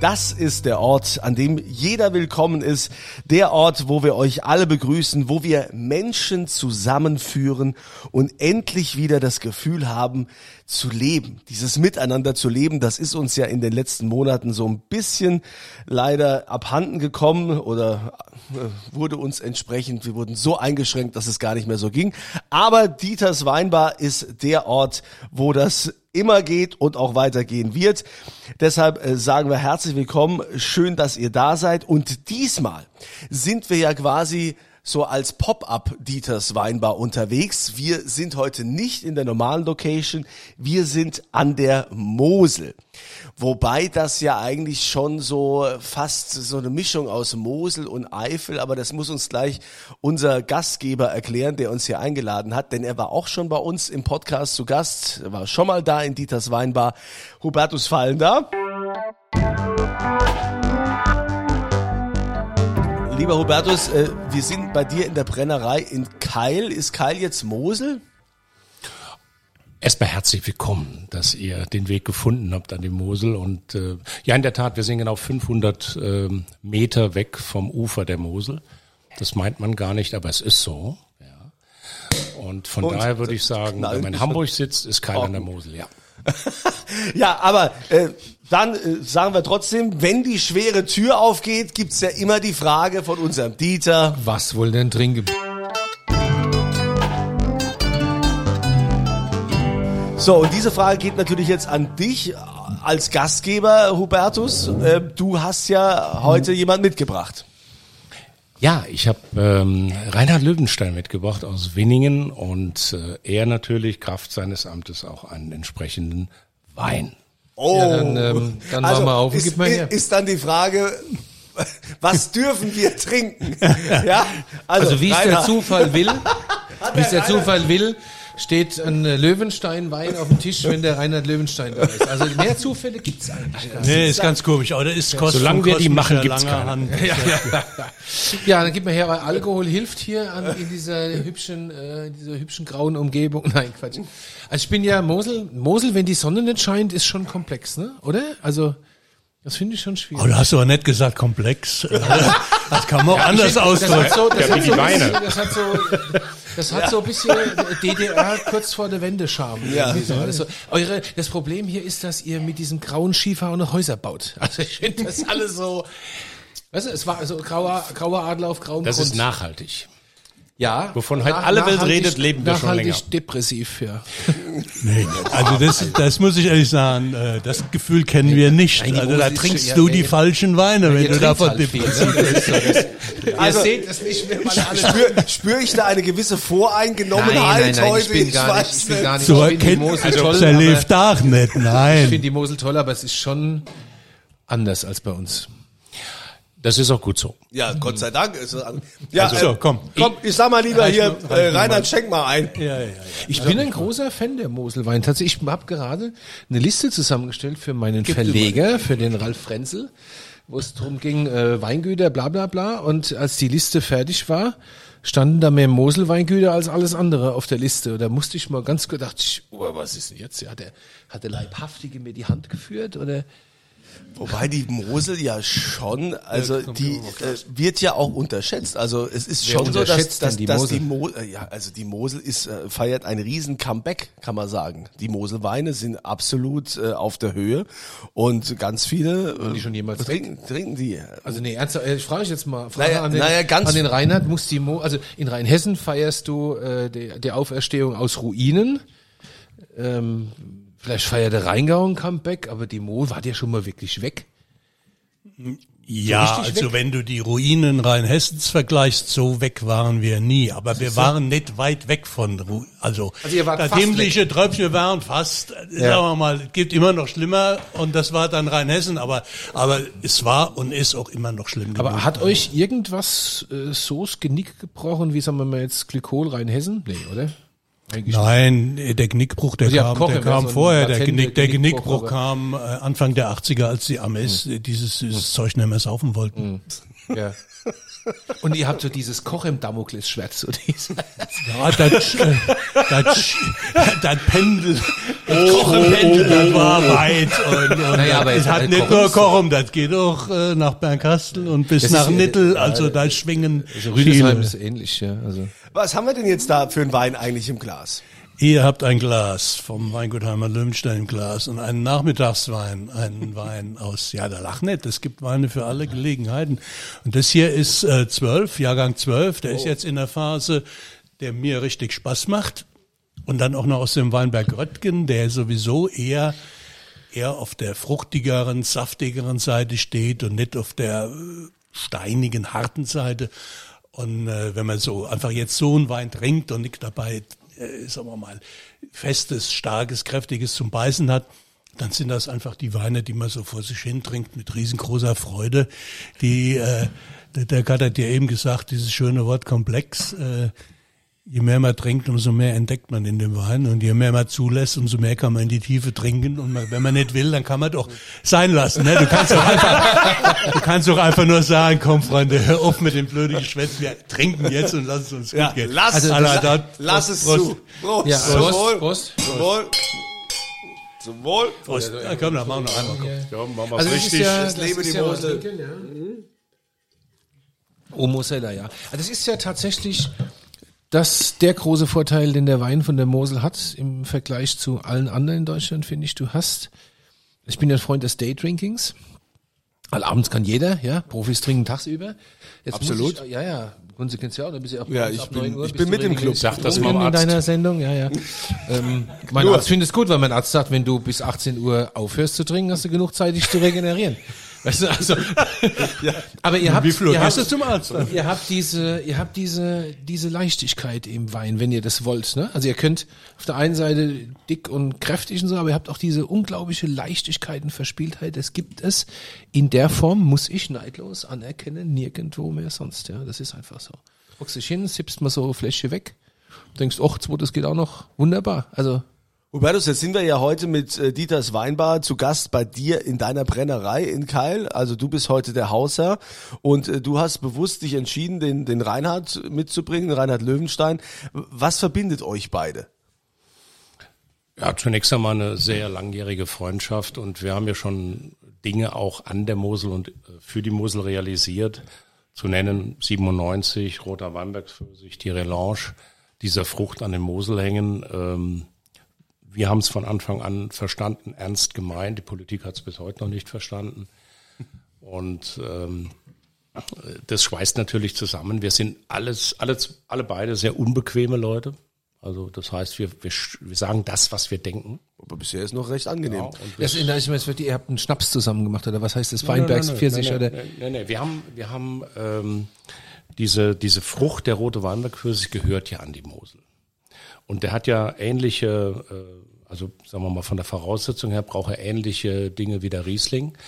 Das ist der Ort, an dem jeder willkommen ist. Der Ort, wo wir euch alle begrüßen, wo wir Menschen zusammenführen und endlich wieder das Gefühl haben, zu leben. Dieses Miteinander zu leben, das ist uns ja in den letzten Monaten so ein bisschen leider abhanden gekommen oder äh, wurde uns entsprechend, wir wurden so eingeschränkt, dass es gar nicht mehr so ging. Aber Dieters Weinbar ist der Ort, wo das immer geht und auch weitergehen wird. Deshalb äh, sagen wir herzlich willkommen, schön, dass ihr da seid. Und diesmal sind wir ja quasi so als Pop-up Dieters Weinbar unterwegs. Wir sind heute nicht in der normalen Location, wir sind an der Mosel. Wobei das ja eigentlich schon so fast so eine Mischung aus Mosel und Eifel, aber das muss uns gleich unser Gastgeber erklären, der uns hier eingeladen hat, denn er war auch schon bei uns im Podcast zu Gast, war schon mal da in Dieters Weinbar. Hubertus Fallen da. Lieber Hubertus, äh, wir sind bei dir in der Brennerei in Keil. Ist Keil jetzt Mosel? Erstmal herzlich willkommen, dass ihr den Weg gefunden habt an die Mosel. Und äh, ja, in der Tat, wir sind genau 500 ähm, Meter weg vom Ufer der Mosel. Das meint man gar nicht, aber es ist so. Ja. Und von Und daher würde ich sagen, wenn man in Hamburg sitzt, ist Keil an der Mosel, ja. ja, aber äh, dann äh, sagen wir trotzdem, wenn die schwere Tür aufgeht, gibt's ja immer die Frage von unserem Dieter. Was wohl denn drin gibt? So, und diese Frage geht natürlich jetzt an dich als Gastgeber, Hubertus. Äh, du hast ja heute jemand mitgebracht. Ja, ich habe ähm, Reinhard Löwenstein mitgebracht aus Winningen und äh, er natürlich Kraft seines Amtes auch einen entsprechenden Wein. Oh, ja, dann, ähm, dann also mal auf und ist, gib mal her. Ist dann die Frage, was dürfen wir trinken? ja, also, also wie es der Zufall will, wie es der Zufall will, steht ein Löwenstein-Wein auf dem Tisch, wenn der Reinhard Löwenstein da ist. Also mehr Zufälle gibt's eigentlich gar nicht. Nee, ist ganz komisch. Aber ist Kost Solange wir die machen, gibt's keine. Ja, ja. ja, dann gib mir her, weil Alkohol hilft hier an, in dieser hübschen, äh, in dieser hübschen grauen Umgebung. Nein, Quatsch. Also ich bin ja Mosel. Mosel, wenn die Sonne nicht scheint, ist schon komplex, ne? Oder? Also das finde ich schon schwierig. Oh, du hast aber nicht gesagt komplex. Das kann man auch ja, anders ausdrücken. Das hat so, das ja, hat so bisschen, das hat so, das hat ja. so ein bisschen DDR kurz vor der Wende Charme. Ja. So. Also, eure, das Problem hier ist, dass ihr mit diesem grauen Skifahrer noch Häuser baut. Also ich finde das alles so, weißt du, es war so grauer, grauer Adler auf grauem Das Grund. ist nachhaltig. Ja. Wovon halt alle Welt redet, leben wir schon länger. depressiv, ja. Nee, also das, das muss ich ehrlich sagen, äh, das Gefühl kennen wir nicht. Nein, also da trinkst schon, du ja, die falschen Weine, ja, wenn du davon halt depressiv bist. Also, Ihr seht es nicht, wenn man alles spüre spür ich da eine gewisse Voreingenommenheit nein, nein, nein, heute? Ich bin gar nicht, ich bin gar nicht. So ich die Mosel also, toll. Lebt auch nicht, nein. Ich finde die Mosel toll, aber es ist schon anders als bei uns. Das ist auch gut so. Ja, Gott sei Dank. Ist es ja, also, so, komm. Komm, ich sag mal lieber hier, äh, Reinhard, schenk mal ein. Ja, ja, ja. Ich bin ein großer Fan der Moselwein. Tatsächlich, ich habe gerade eine Liste zusammengestellt für meinen Gibt Verleger, für den Ralf Frenzel, wo es darum ging, äh, Weingüter, bla bla bla. Und als die Liste fertig war, standen da mehr Moselweingüter als alles andere auf der Liste. Da musste ich mal ganz gedacht, oh, was ist denn jetzt? Hat der, hat der Leibhaftige mir die Hand geführt oder? Wobei die Mosel ja schon, also die äh, wird ja auch unterschätzt. Also es ist Wer schon so, dass, dass, die, dass die Mosel, äh, ja, also die Mosel ist äh, feiert ein riesen Comeback, kann man sagen. Die Moselweine sind absolut äh, auf der Höhe und ganz viele äh, die schon jemals trinken, trinken die. Also nee, ernsthaft, äh, ich frage dich jetzt mal, frage naja, an, den, naja, ganz an den Reinhard, muss die Mo, also in Rheinhessen feierst du äh, die, die Auferstehung aus Ruinen. Ähm, Vielleicht feiert der Rheingau ein Comeback, aber die Mo war ja schon mal wirklich weg. Ja, so also weg? wenn du die Ruinen Rheinhessens vergleichst, so weg waren wir nie. Aber wir waren nicht weit weg von, Ru also, also das himmlische Tröpfchen, wir waren fast, ja. sagen wir mal, gibt immer noch schlimmer und das war dann Rheinhessen, aber, aber es war und ist auch immer noch schlimm. Aber hat euch irgendwas äh, so das Genick gebrochen, wie sagen wir mal jetzt Glykol Rheinhessen? Nee, oder? Eigentlich Nein, der Genickbruch, der also kam, der kam so vorher. Der, Genick, der Genickbruch kam äh, Anfang der 80er, als die Ames hm. dieses, dieses Zeug nicht mehr saufen wollten. Hm. Ja. Und ihr habt so dieses Koch im Damoklesschwert, so dieses. Ja, das, äh, das, das Pendel, das Kochempendel, das war weit. Und, und Naja, aber es hat nicht Kochen nur Kochum, das geht auch äh, nach Bernkastel und bis Das nach ist- Nittel. Also da schwingen Also Rüdesheim ist ähnlich, ja. Also. Was haben wir denn jetzt da für einen Wein eigentlich im Glas? Ihr habt ein Glas vom Weingutheimer Löwenstein Glas und einen Nachmittagswein, einen Wein aus, ja, da lach nicht, es gibt Weine für alle Gelegenheiten. Und das hier ist äh, 12, Jahrgang 12, der ist jetzt in der Phase, der mir richtig Spaß macht. Und dann auch noch aus dem Weinberg Röttgen, der sowieso eher eher auf der fruchtigeren, saftigeren Seite steht und nicht auf der äh, steinigen, harten Seite. Und äh, wenn man so einfach jetzt so einen Wein trinkt und nicht dabei, äh, sagen wir mal, festes, starkes, kräftiges zum Beißen hat, dann sind das einfach die Weine, die man so vor sich hin trinkt mit riesengroßer Freude. Die, äh, der, Gott hat ja eben gesagt, dieses schöne Wort komplex. Äh, je mehr man trinkt, umso mehr entdeckt man in dem Wein. Und je mehr man zulässt, umso mehr kann man in die Tiefe trinken. Und man, wenn man nicht will, dann kann man doch sein lassen. Ne? Du kannst doch einfach, du kannst doch einfach nur sagen, komm Freunde, hör auf mit dem blöden Geschwätz. Wir trinken jetzt und lass es uns gut gehen. lass, Also das- la, dann- lass es Prost. zu. Prost. Ja, Zum Prost, Wohl. Prost. Zum Wohl. Zum Wohl. Prost. Ja, komm, dann machen wir noch einmal. Komm. Ja, machen wir Also das ist ja, Das lebe ist die ja Mosel. ja. Oh, Mosella, ja. Also das ist ja tatsächlich das der große Vorteil, den der Wein von der Mosel hat im Vergleich zu allen anderen in Deutschland, finde ich. Du hast, ich bin ja ein Freund des Daydrinkings. Weil abends kann jeder, ja, Profis trinken tagsüber. Jetzt Absolut. Ich, ja, ja. Und Sie kennen ja auch, da bist du ja auch Ja, ich ab bin- 9 Uhr ich bin mit im Club. Sag das mal dem in Arzt. deiner Sendung, ja, ja. ähm, mein. Arzt findet es gut, weil mein Arzt sagt, wenn du bis 18 Uhr aufhörst zu trinken, hast du genug Zeit, dich zu regenerieren. Weißt du, also, aber ihr habt, ihr habt, zum Arzt? dann? Ihr habt diese, ihr habt diese, diese Leichtigkeit im Wein, wenn ihr das wollt, ne? Also ihr könnt auf der einen Seite dick und kräftig und so, aber ihr habt auch diese unglaubliche Leichtigkeit und Verspieltheit. Das gibt es in der Form, muss ich neidlos anerkennen, nirgendwo mehr sonst, ja. Das ist einfach so. Hockst dich hin, sippst mal so Fläschchen weg, denkst, ach, das geht auch noch wunderbar. Also, Hubertus, jetzt sind wir ja heute mit äh, Dieters Weinbar zu Gast bei dir in deiner Brennerei in Keil. Also du bist heute der Hausherr und äh, du hast bewusst dich entschieden, den, den Reinhard mitzubringen, Reinhard Löwenstein. Was verbindet euch beide? Ja, zunächst einmal eine sehr langjährige Freundschaft und wir haben ja schon Dinge auch an der Mosel und äh, für die Mosel realisiert. Zu nennen 97, Roter Weinbergspfirsich, die Relange dieser Frucht an den Mosel hängen. Ähm, wir haben es von Anfang an verstanden, ernst gemeint. Die Politik hat es bis heute noch nicht verstanden. Und ähm, das schweißt natürlich zusammen. Wir sind alles, alles, alle beide sehr unbequeme Leute. Also das heißt, wir, wir, wir sagen das, was wir denken. Aber bisher ist noch recht angenehm. und das, da ist mir jetzt wirklich, ihr habt einen Schnaps zusammen gemacht, oder was heißt das? Weinbergs Pfirsich, nein, oder? nein, nein, nein. Wir haben, wir haben ähm, diese, diese Frucht, der rote Weinbergpfirsich, gehört ja an die Mosel. Und der hat ja ähnliche, äh, also sagen wir mal von der Voraussetzung her, braucht er ähnliche Dinge wie der Riesling.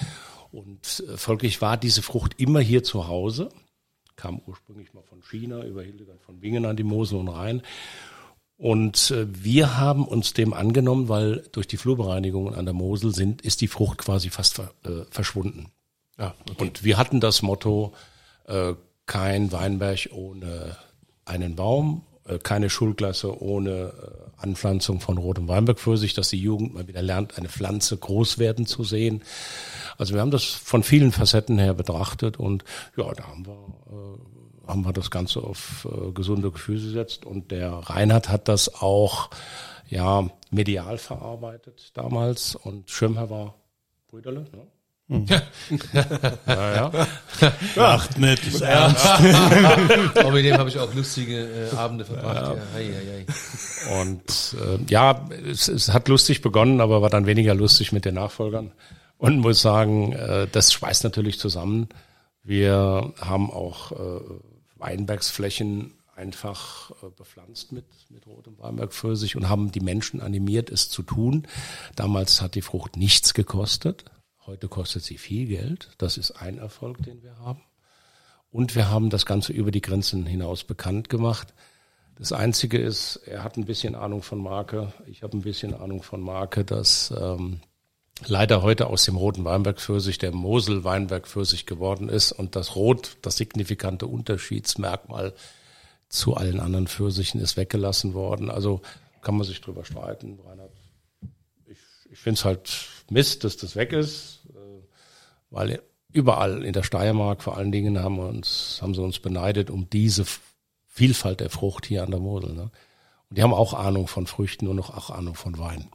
Und äh, folglich war diese Frucht immer hier zu Hause, kam ursprünglich mal von China über Hildegard von Bingen an die Mosel und Rhein. Und äh, wir haben uns dem angenommen, weil durch die Flurbereinigungen an der Mosel sind, ist die Frucht quasi fast ver, äh, verschwunden. Ja, Und wir hatten das Motto, äh, kein Weinberg ohne einen Baum, keine Schulklasse ohne äh, Anpflanzung von rotem Weinbergpfirsich, dass die Jugend mal wieder lernt, eine Pflanze groß werden zu sehen. Also wir haben das von vielen Facetten her betrachtet und ja, da haben wir, äh, haben wir das Ganze auf äh, gesunde Gefühle gesetzt und der Reinhard hat das auch ja medial verarbeitet damals und Schirmherr war Brüderle, ne? Ja, ja. Ach, nicht, ist ernst. Aber mit dem habe ich auch lustige äh, Abende verbracht. Ja. Hei, hei, hei. Und äh, ja, es, es hat lustig begonnen, aber war dann weniger lustig mit den Nachfolgern. Und muss sagen, äh, das schweißt natürlich zusammen. Wir haben auch äh, Weinbergsflächen einfach äh, bepflanzt mit, mit rotem Weinbergpfirsich und haben die Menschen animiert, es zu tun. Damals hat die Frucht nichts gekostet. Heute kostet sie viel Geld. Das ist ein Erfolg, den wir haben. Und wir haben das Ganze über die Grenzen hinaus bekannt gemacht. Das Einzige ist, er hat ein bisschen Ahnung von Marke, ich habe ein bisschen Ahnung von Marke, dass ähm, leider heute aus dem roten Weinbergpfirsich der Mosel Weinbergpfirsich geworden ist und das Rot, das signifikante Unterschiedsmerkmal zu allen anderen Pfirsichen ist weggelassen worden. Also kann man sich drüber streiten. Reinhard. Ich, ich finde es halt Mist, dass das weg ist, äh, weil überall in der Steiermark vor allen Dingen haben uns, haben sie uns beneidet um diese Vielfalt der Frucht hier an der Mosel. Ne? Und die haben auch Ahnung von Früchten und noch auch Ahnung von Wein.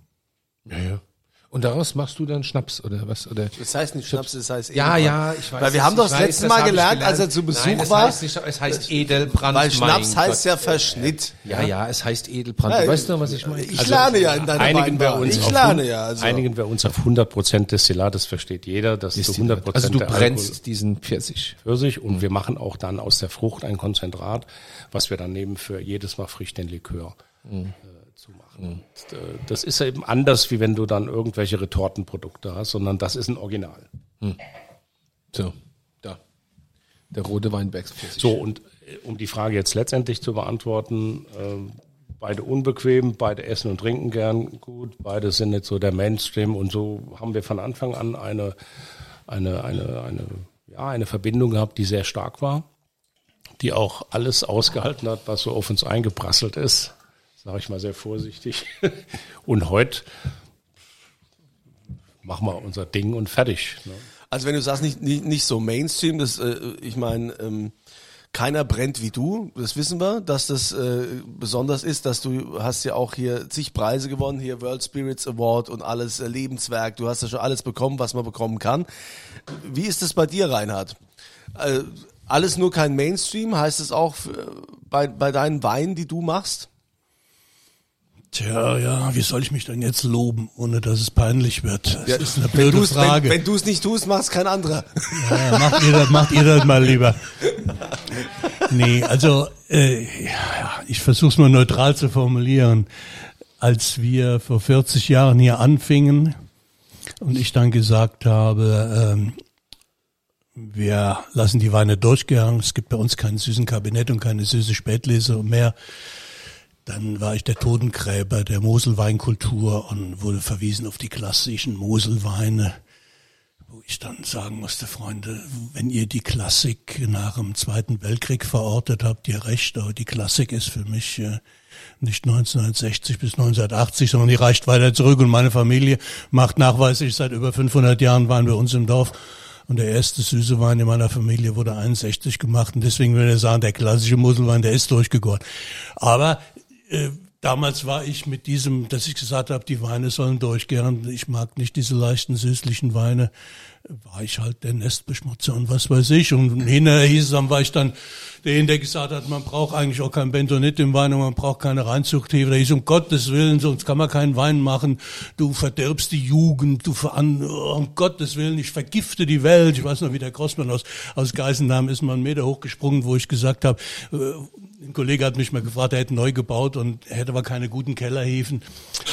Ja, ja. Und daraus machst du dann Schnaps oder was? Oder Das heißt nicht Schnaps, das heißt ja, Edelbrand. ja, ich weiß. Weil wir es, haben doch das weiß, letzte Mal hab ich gelernt, als er zu Besuch Nein, es war. Heißt nicht, es heißt Edelbrand. Weil Schnaps mein heißt Gott. ja Verschnitt. Ja, ja, es heißt Edelbrand. Ja, du weißt doch, was ich meine. Ich lerne ja in deiner Einigen wir Weinbar. uns Ich auf, lerne ja. Also. einigen wir uns auf 100 Prozent Destillat, das versteht jeder, dass zu 100 Prozent also du brennst Alkohol diesen Pfirsich. Pfirsich und wir machen auch dann aus der Frucht ein Konzentrat, was wir dann nehmen für jedes Mal Früchtenlikör äh, zu machen. Und, äh, das ist eben anders, wie wenn du dann irgendwelche Retortenprodukte hast, sondern das ist ein Original. So, da. Der rote Weinbergspfirsich. So, und äh, um die Frage jetzt letztendlich zu beantworten, ähm, beide unbequem, beide essen und trinken gern gut, beide sind nicht so der Mainstream und so haben wir von Anfang an eine, eine, eine, eine, ja, eine Verbindung gehabt, die sehr stark war, die auch alles ausgehalten hat, was so auf uns eingeprasselt ist, sage ich mal sehr vorsichtig. Und heute machen wir unser Ding und fertig. Ne? Also wenn du sagst, nicht, nicht, nicht so Mainstream, das, äh, ich meine, ähm, keiner brennt wie du, das wissen wir, dass das äh, besonders ist, dass du hast ja auch hier zig Preise gewonnen, hier World Spirits Award und alles äh, Lebenswerk, du hast ja schon alles bekommen, was man bekommen kann. Wie ist das bei dir, Reinhard? Äh, alles nur kein Mainstream, heißt es auch für, bei, bei deinen Weinen, die du machst? Tja, ja, wie soll ich mich denn jetzt loben, ohne dass es peinlich wird? Das Ja, ist eine wenn blöde du's- Frage. Wenn, wenn du es nicht tust, machst kein anderer. Ja, macht, ihr das, macht ihr das mal lieber. Nee, also äh, ja, ich versuche es mal neutral zu formulieren. Als wir vor 40 Jahren hier anfingen und ich dann gesagt habe, ähm, wir lassen die Weine durchgehen, es gibt bei uns keinen süßen Kabinett und keine süße Spätlese mehr, dann war ich der Totengräber der Moselweinkultur und wurde verwiesen auf die klassischen Moselweine wo ich dann sagen musste, Freunde, wenn ihr die Klassik nach dem Zweiten Weltkrieg verortet habt, ihr recht, aber die Klassik ist für mich äh, nicht 1960 bis 1980, sondern die reicht weiter zurück und meine Familie macht nachweislich seit über 500 Jahren Wein bei uns im Dorf. Und der erste süße Wein in meiner Familie wurde 61 gemacht und deswegen würde ich sagen, der klassische Moselwein, der ist durchgegoren. Aber äh, damals war ich mit diesem, dass ich gesagt habe, die Weine sollen durchgehen. Ich mag nicht diese leichten süßlichen Weine. War ich halt der Nestbeschmutzer und was weiß ich. Und hinterher hieß es dann, war ich dann derjenige, der gesagt hat, man braucht eigentlich auch kein Bentonit im Wein und man braucht keine Reinzuchthefe. Da hieß um Gottes Willen, sonst kann man keinen Wein machen. Du verdirbst die Jugend, du veran, um Gottes Willen, ich vergifte die Welt. Ich weiß noch, wie der Grossmann aus, aus Geisenheim ist mal einen Meter hochgesprungen, wo ich gesagt habe, äh, ein Kollege hat mich mal gefragt, er hätte neu gebaut und er hätte aber keine guten Kellerhefen.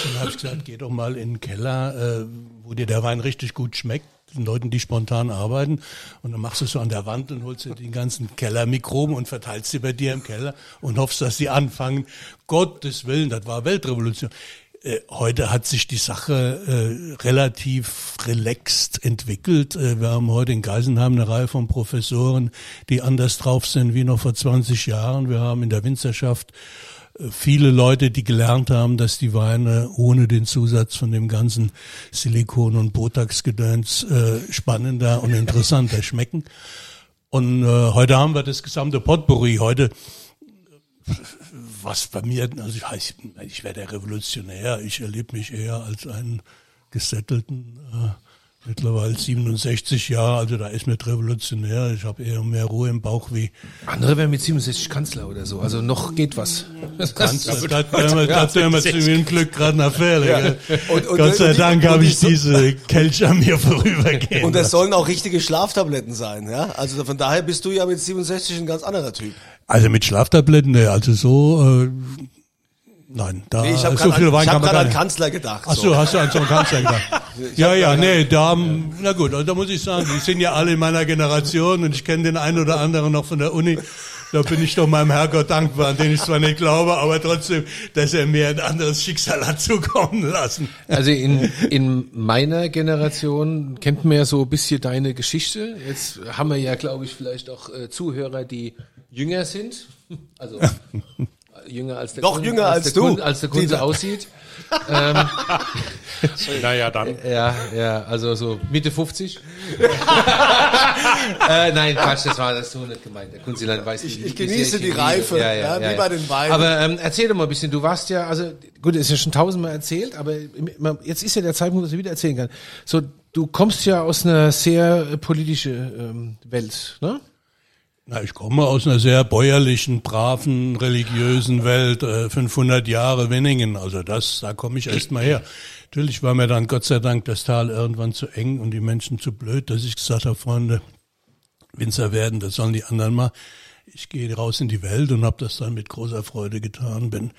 Dann habe ich gesagt, geh doch mal in den Keller, äh, wo dir der Wein richtig gut schmeckt, den Leuten, die spontan arbeiten. Und dann machst du es so an der Wand und holst dir den ganzen Kellermikroben und verteilst sie bei dir im Keller und hoffst, dass die anfangen. Gottes Willen, das war Weltrevolution. Äh, Heute hat sich die Sache äh, relativ relaxed entwickelt. Äh, wir haben heute in Geisenheim eine Reihe von Professoren, die anders drauf sind wie noch vor 20 Jahren. Wir haben in der Winzerschaft viele Leute, die gelernt haben, dass die Weine ohne den Zusatz von dem ganzen Silikon- und Botox-Gedöns äh, spannender und interessanter schmecken. Und äh, heute haben wir das gesamte Potpourri. Heute was bei mir, also ich, ich, ich wäre der Revolutionär, ich erlebe mich eher als einen gesettelten, äh, mittlerweile 67 Jahre, also da ist mit revolutionär, ich habe eher mehr Ruhe im Bauch wie Andere wären mit 67 Kanzler oder so. Also noch geht was. Kanzler. Das wären wir, das wären wir zu dem Glück gerade? Und- und- Gott sei Dank habe ich diese Kelch an mir vorübergehen. Und das sollen auch richtige Schlaftabletten sein, ja? Also von daher bist du ja mit 67 ein ganz anderer Typ. also mit Schlaftabletten, ne, also so, äh, nein, da Nee, ich habe so viel gerade Wein an, ich kann hab man grad gar an nicht. Kanzler gedacht. Ach so, hast du an so einen Kanzler gedacht? ja, ja, nee, da, na gut, also da muss ich sagen, die sind ja alle in meiner Generation und ich kenne den einen oder anderen noch von der Uni. da bin ich doch meinem Herrgott dankbar, an den ich zwar nicht glaube, aber trotzdem, dass er mir ein anderes Schicksal hat zukommen lassen. Also in, in meiner Generation kennt man ja so ein bisschen deine Geschichte. Jetzt haben wir ja, glaube ich, vielleicht auch äh, Zuhörer, die jünger sind. Also jünger als der Doch Kunde, jünger als der du. Kunde, als der Kunde aussieht. ähm, Naja, dann. ja, ja, also so Mitte 50. äh, nein, Quatsch, das war das so nicht gemeint. Der Kunziland weiß Ich- wie- ich genieße die. Reife, ja, wie bei den Weinen. Aber ähm, erzähl doch mal ein bisschen, du warst ja, also gut, ist ja schon tausendmal erzählt, aber jetzt ist ja der Zeitpunkt, dass ich wieder erzählen kann. So, du kommst ja aus einer sehr äh, politische ähm, Welt, ne? Na, ich komme aus einer sehr bäuerlichen, braven, religiösen Welt, äh, 500 Jahre Winningen, also das, da komme ich erst mal her. Natürlich war mir dann Gott sei Dank das Tal irgendwann zu eng und die Menschen zu blöd, dass ich gesagt habe, Freunde, Winzer werden, das sollen die anderen mal. Ich gehe raus in die Welt und habe das dann mit großer Freude getan, bin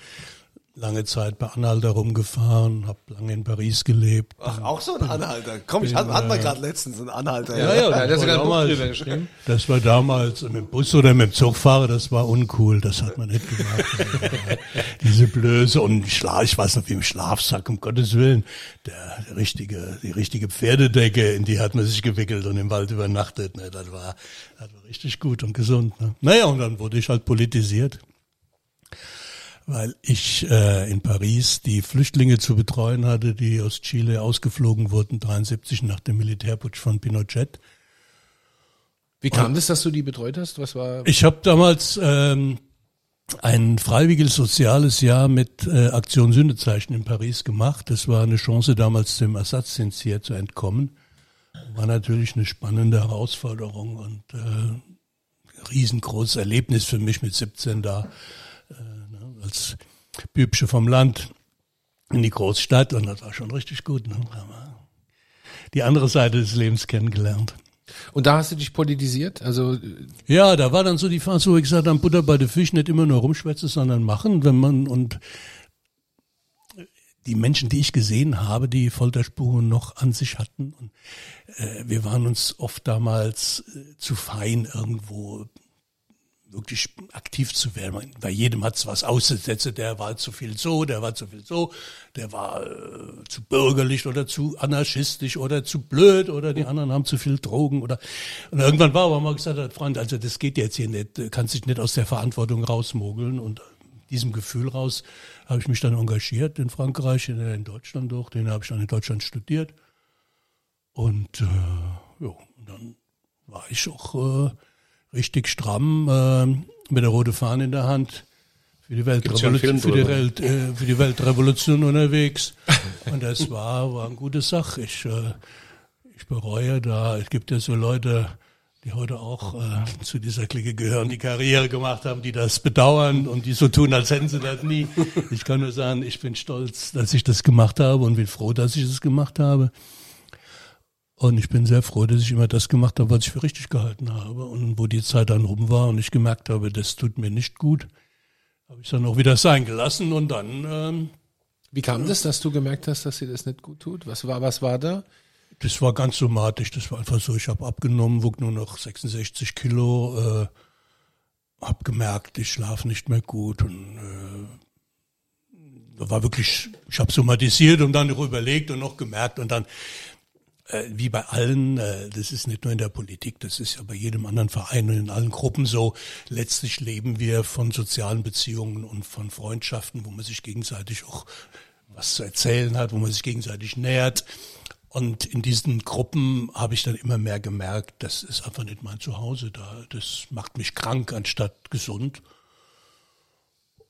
lange Zeit bei Anhalter rumgefahren, habe lange in Paris gelebt. Ach, auch so ein Anhalter. Komm, ich hatte, hatten wir gerade letztens einen Anhalter. Ja, ja, hat er das war damals-. Das war damals mit dem Bus oder mit dem Zugfahrer, das war uncool, das hat man nicht gemacht. Diese Blöße und Schlaf, ich weiß noch wie im Schlafsack, um Gottes Willen. Der, der richtige, die richtige Pferdedecke, in die hat man sich gewickelt und im Wald übernachtet. Ne, das war, das war richtig gut und gesund. Ne. Naja, und dann wurde ich halt politisiert. Weil ich äh, in Paris die Flüchtlinge zu betreuen hatte, die aus Chile ausgeflogen wurden, 73 nach dem Militärputsch von Pinochet. Wie kam das, dass du die betreut hast? Was war? Ich habe damals ähm, ein freiwilliges soziales Jahr mit äh, Aktion Sündezeichen in Paris gemacht. Das war eine Chance, damals dem Ersatzdienst hier zu entkommen. War natürlich eine spannende Herausforderung und äh, riesengroßes Erlebnis für mich mit 17 da äh, als Bübsche vom Land in die Großstadt und das war schon richtig gut. Ne? Die andere Seite des Lebens kennengelernt. Und da hast du dich politisiert? Also Ja, da war dann so die Phase, wo ich gesagt habe, Butter bei den Fisch nicht immer nur rumschwätzen, sondern machen, wenn man und die Menschen, die ich gesehen habe, die Folterspuren noch an sich hatten. Und äh, wir waren uns oft damals äh, zu fein, irgendwo wirklich aktiv zu werden. Bei jedem hat's was auszusetzen. Der war zu viel so, der war zu viel so, der war äh, zu bürgerlich oder zu anarchistisch oder zu blöd oder die anderen haben zu viel Drogen oder und irgendwann war aber mal gesagt, hat, Freund, also das geht jetzt hier nicht, du kannst dich nicht aus der Verantwortung rausmogeln. Und diesem Gefühl raus habe ich mich dann engagiert in Frankreich, in, in Deutschland auch, den habe ich dann in Deutschland studiert. Und äh, ja, dann war ich auch äh, richtig stramm äh, mit der roten Fahne in der Hand für die, Weltrevolution, für, die. Welt, äh, für die Weltrevolution unterwegs. Und das war, war eine gute Sache. Ich, äh, ich bereue da, es gibt ja so Leute, die heute auch äh, zu dieser Clique gehören, die Karriere gemacht haben, die das bedauern und die so tun, als hätten sie das nie. Ich kann nur sagen, ich bin stolz, dass ich das gemacht habe und bin froh, dass ich es gemacht habe. Und ich bin sehr froh, dass ich immer das gemacht habe, was ich für richtig gehalten habe. Und wo die Zeit dann rum war und ich gemerkt habe, das tut mir nicht gut, habe ich dann auch wieder sein gelassen und dann, ähm, wie kam das, dass du gemerkt hast, dass dir das nicht gut tut? Was war, was war da? das war ganz somatisch. Das war einfach so, ich habe abgenommen, wog nur noch 66 Kilo, äh, habe gemerkt, ich schlafe nicht mehr gut und äh, war wirklich, ich habe somatisiert und dann noch überlegt und noch gemerkt und dann wie bei allen, äh, das ist nicht nur in der Politik, das ist ja bei jedem anderen Verein und in allen Gruppen so, letztlich leben wir von sozialen Beziehungen und von Freundschaften, wo man sich gegenseitig auch was zu erzählen hat, wo man sich gegenseitig nähert. Und in diesen Gruppen habe ich dann immer mehr gemerkt, das ist einfach nicht mein Zuhause da. Das macht mich krank anstatt gesund.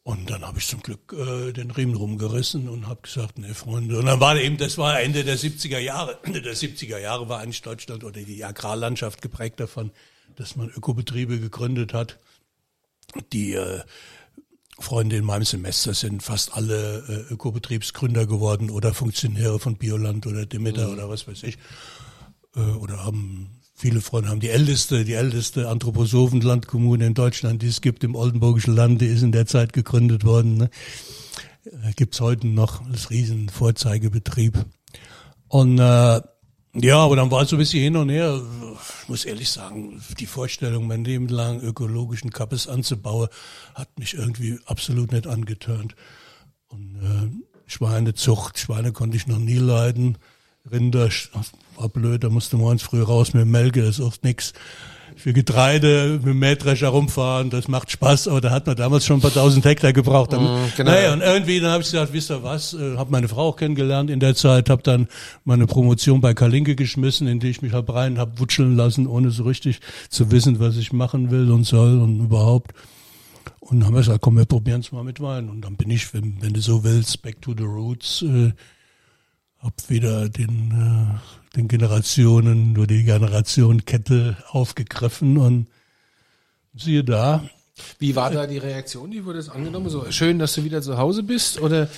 Und dann habe ich zum Glück äh, den Riemen rumgerissen und habe gesagt, nee, Freunde. Und dann war eben, das war Ende der 70er Jahre. Ende der 70er Jahre war eigentlich Deutschland oder die Agrarlandschaft geprägt davon, dass man Ökobetriebe gegründet hat. Die äh, Freunde in meinem Semester sind fast alle äh, Ökobetriebsgründer geworden oder Funktionäre von Bioland oder Demeter oder was weiß ich. Äh, oder haben viele Freunde haben die älteste, die älteste Anthroposophenlandkommune in Deutschland, die es gibt im Oldenburgischen Land, die ist in der Zeit gegründet worden. Ne? Äh, gibt's heute noch als riesen Vorzeigebetrieb. Und äh, ja, aber dann war es so ein bisschen hin und her. ich muss ehrlich sagen, die Vorstellung, mein Leben lang ökologischen Kappes anzubauen, hat mich irgendwie absolut nicht angetönt. Und äh, Schweinezucht, Schweine konnte ich noch nie leiden. Rinder war blöd, da musste morgens früh raus mit Melke, das ist oft nix für Getreide mit dem Mähdrescher rumfahren, das macht Spaß, aber da hat man damals schon ein paar tausend Hektar gebraucht. Mm, genau. Naja, und irgendwie, dann habe ich gesagt, wisst ihr was, äh, habe meine Frau auch kennengelernt in der Zeit, habe dann meine Promotion bei Kalinke geschmissen, in die ich mich hab rein hab wutscheln lassen, ohne so richtig zu wissen, was ich machen will und soll und überhaupt. Und dann haben wir gesagt, komm, wir probieren es mal mit Wein. Und dann bin ich, wenn, wenn du so willst, back to the roots, äh, hab wieder den, äh, den Generationen, nur die Generationenkette aufgegriffen und siehe da. Wie war da die Reaktion? Wie wurde es angenommen? So schön, dass du wieder zu Hause bist? Oder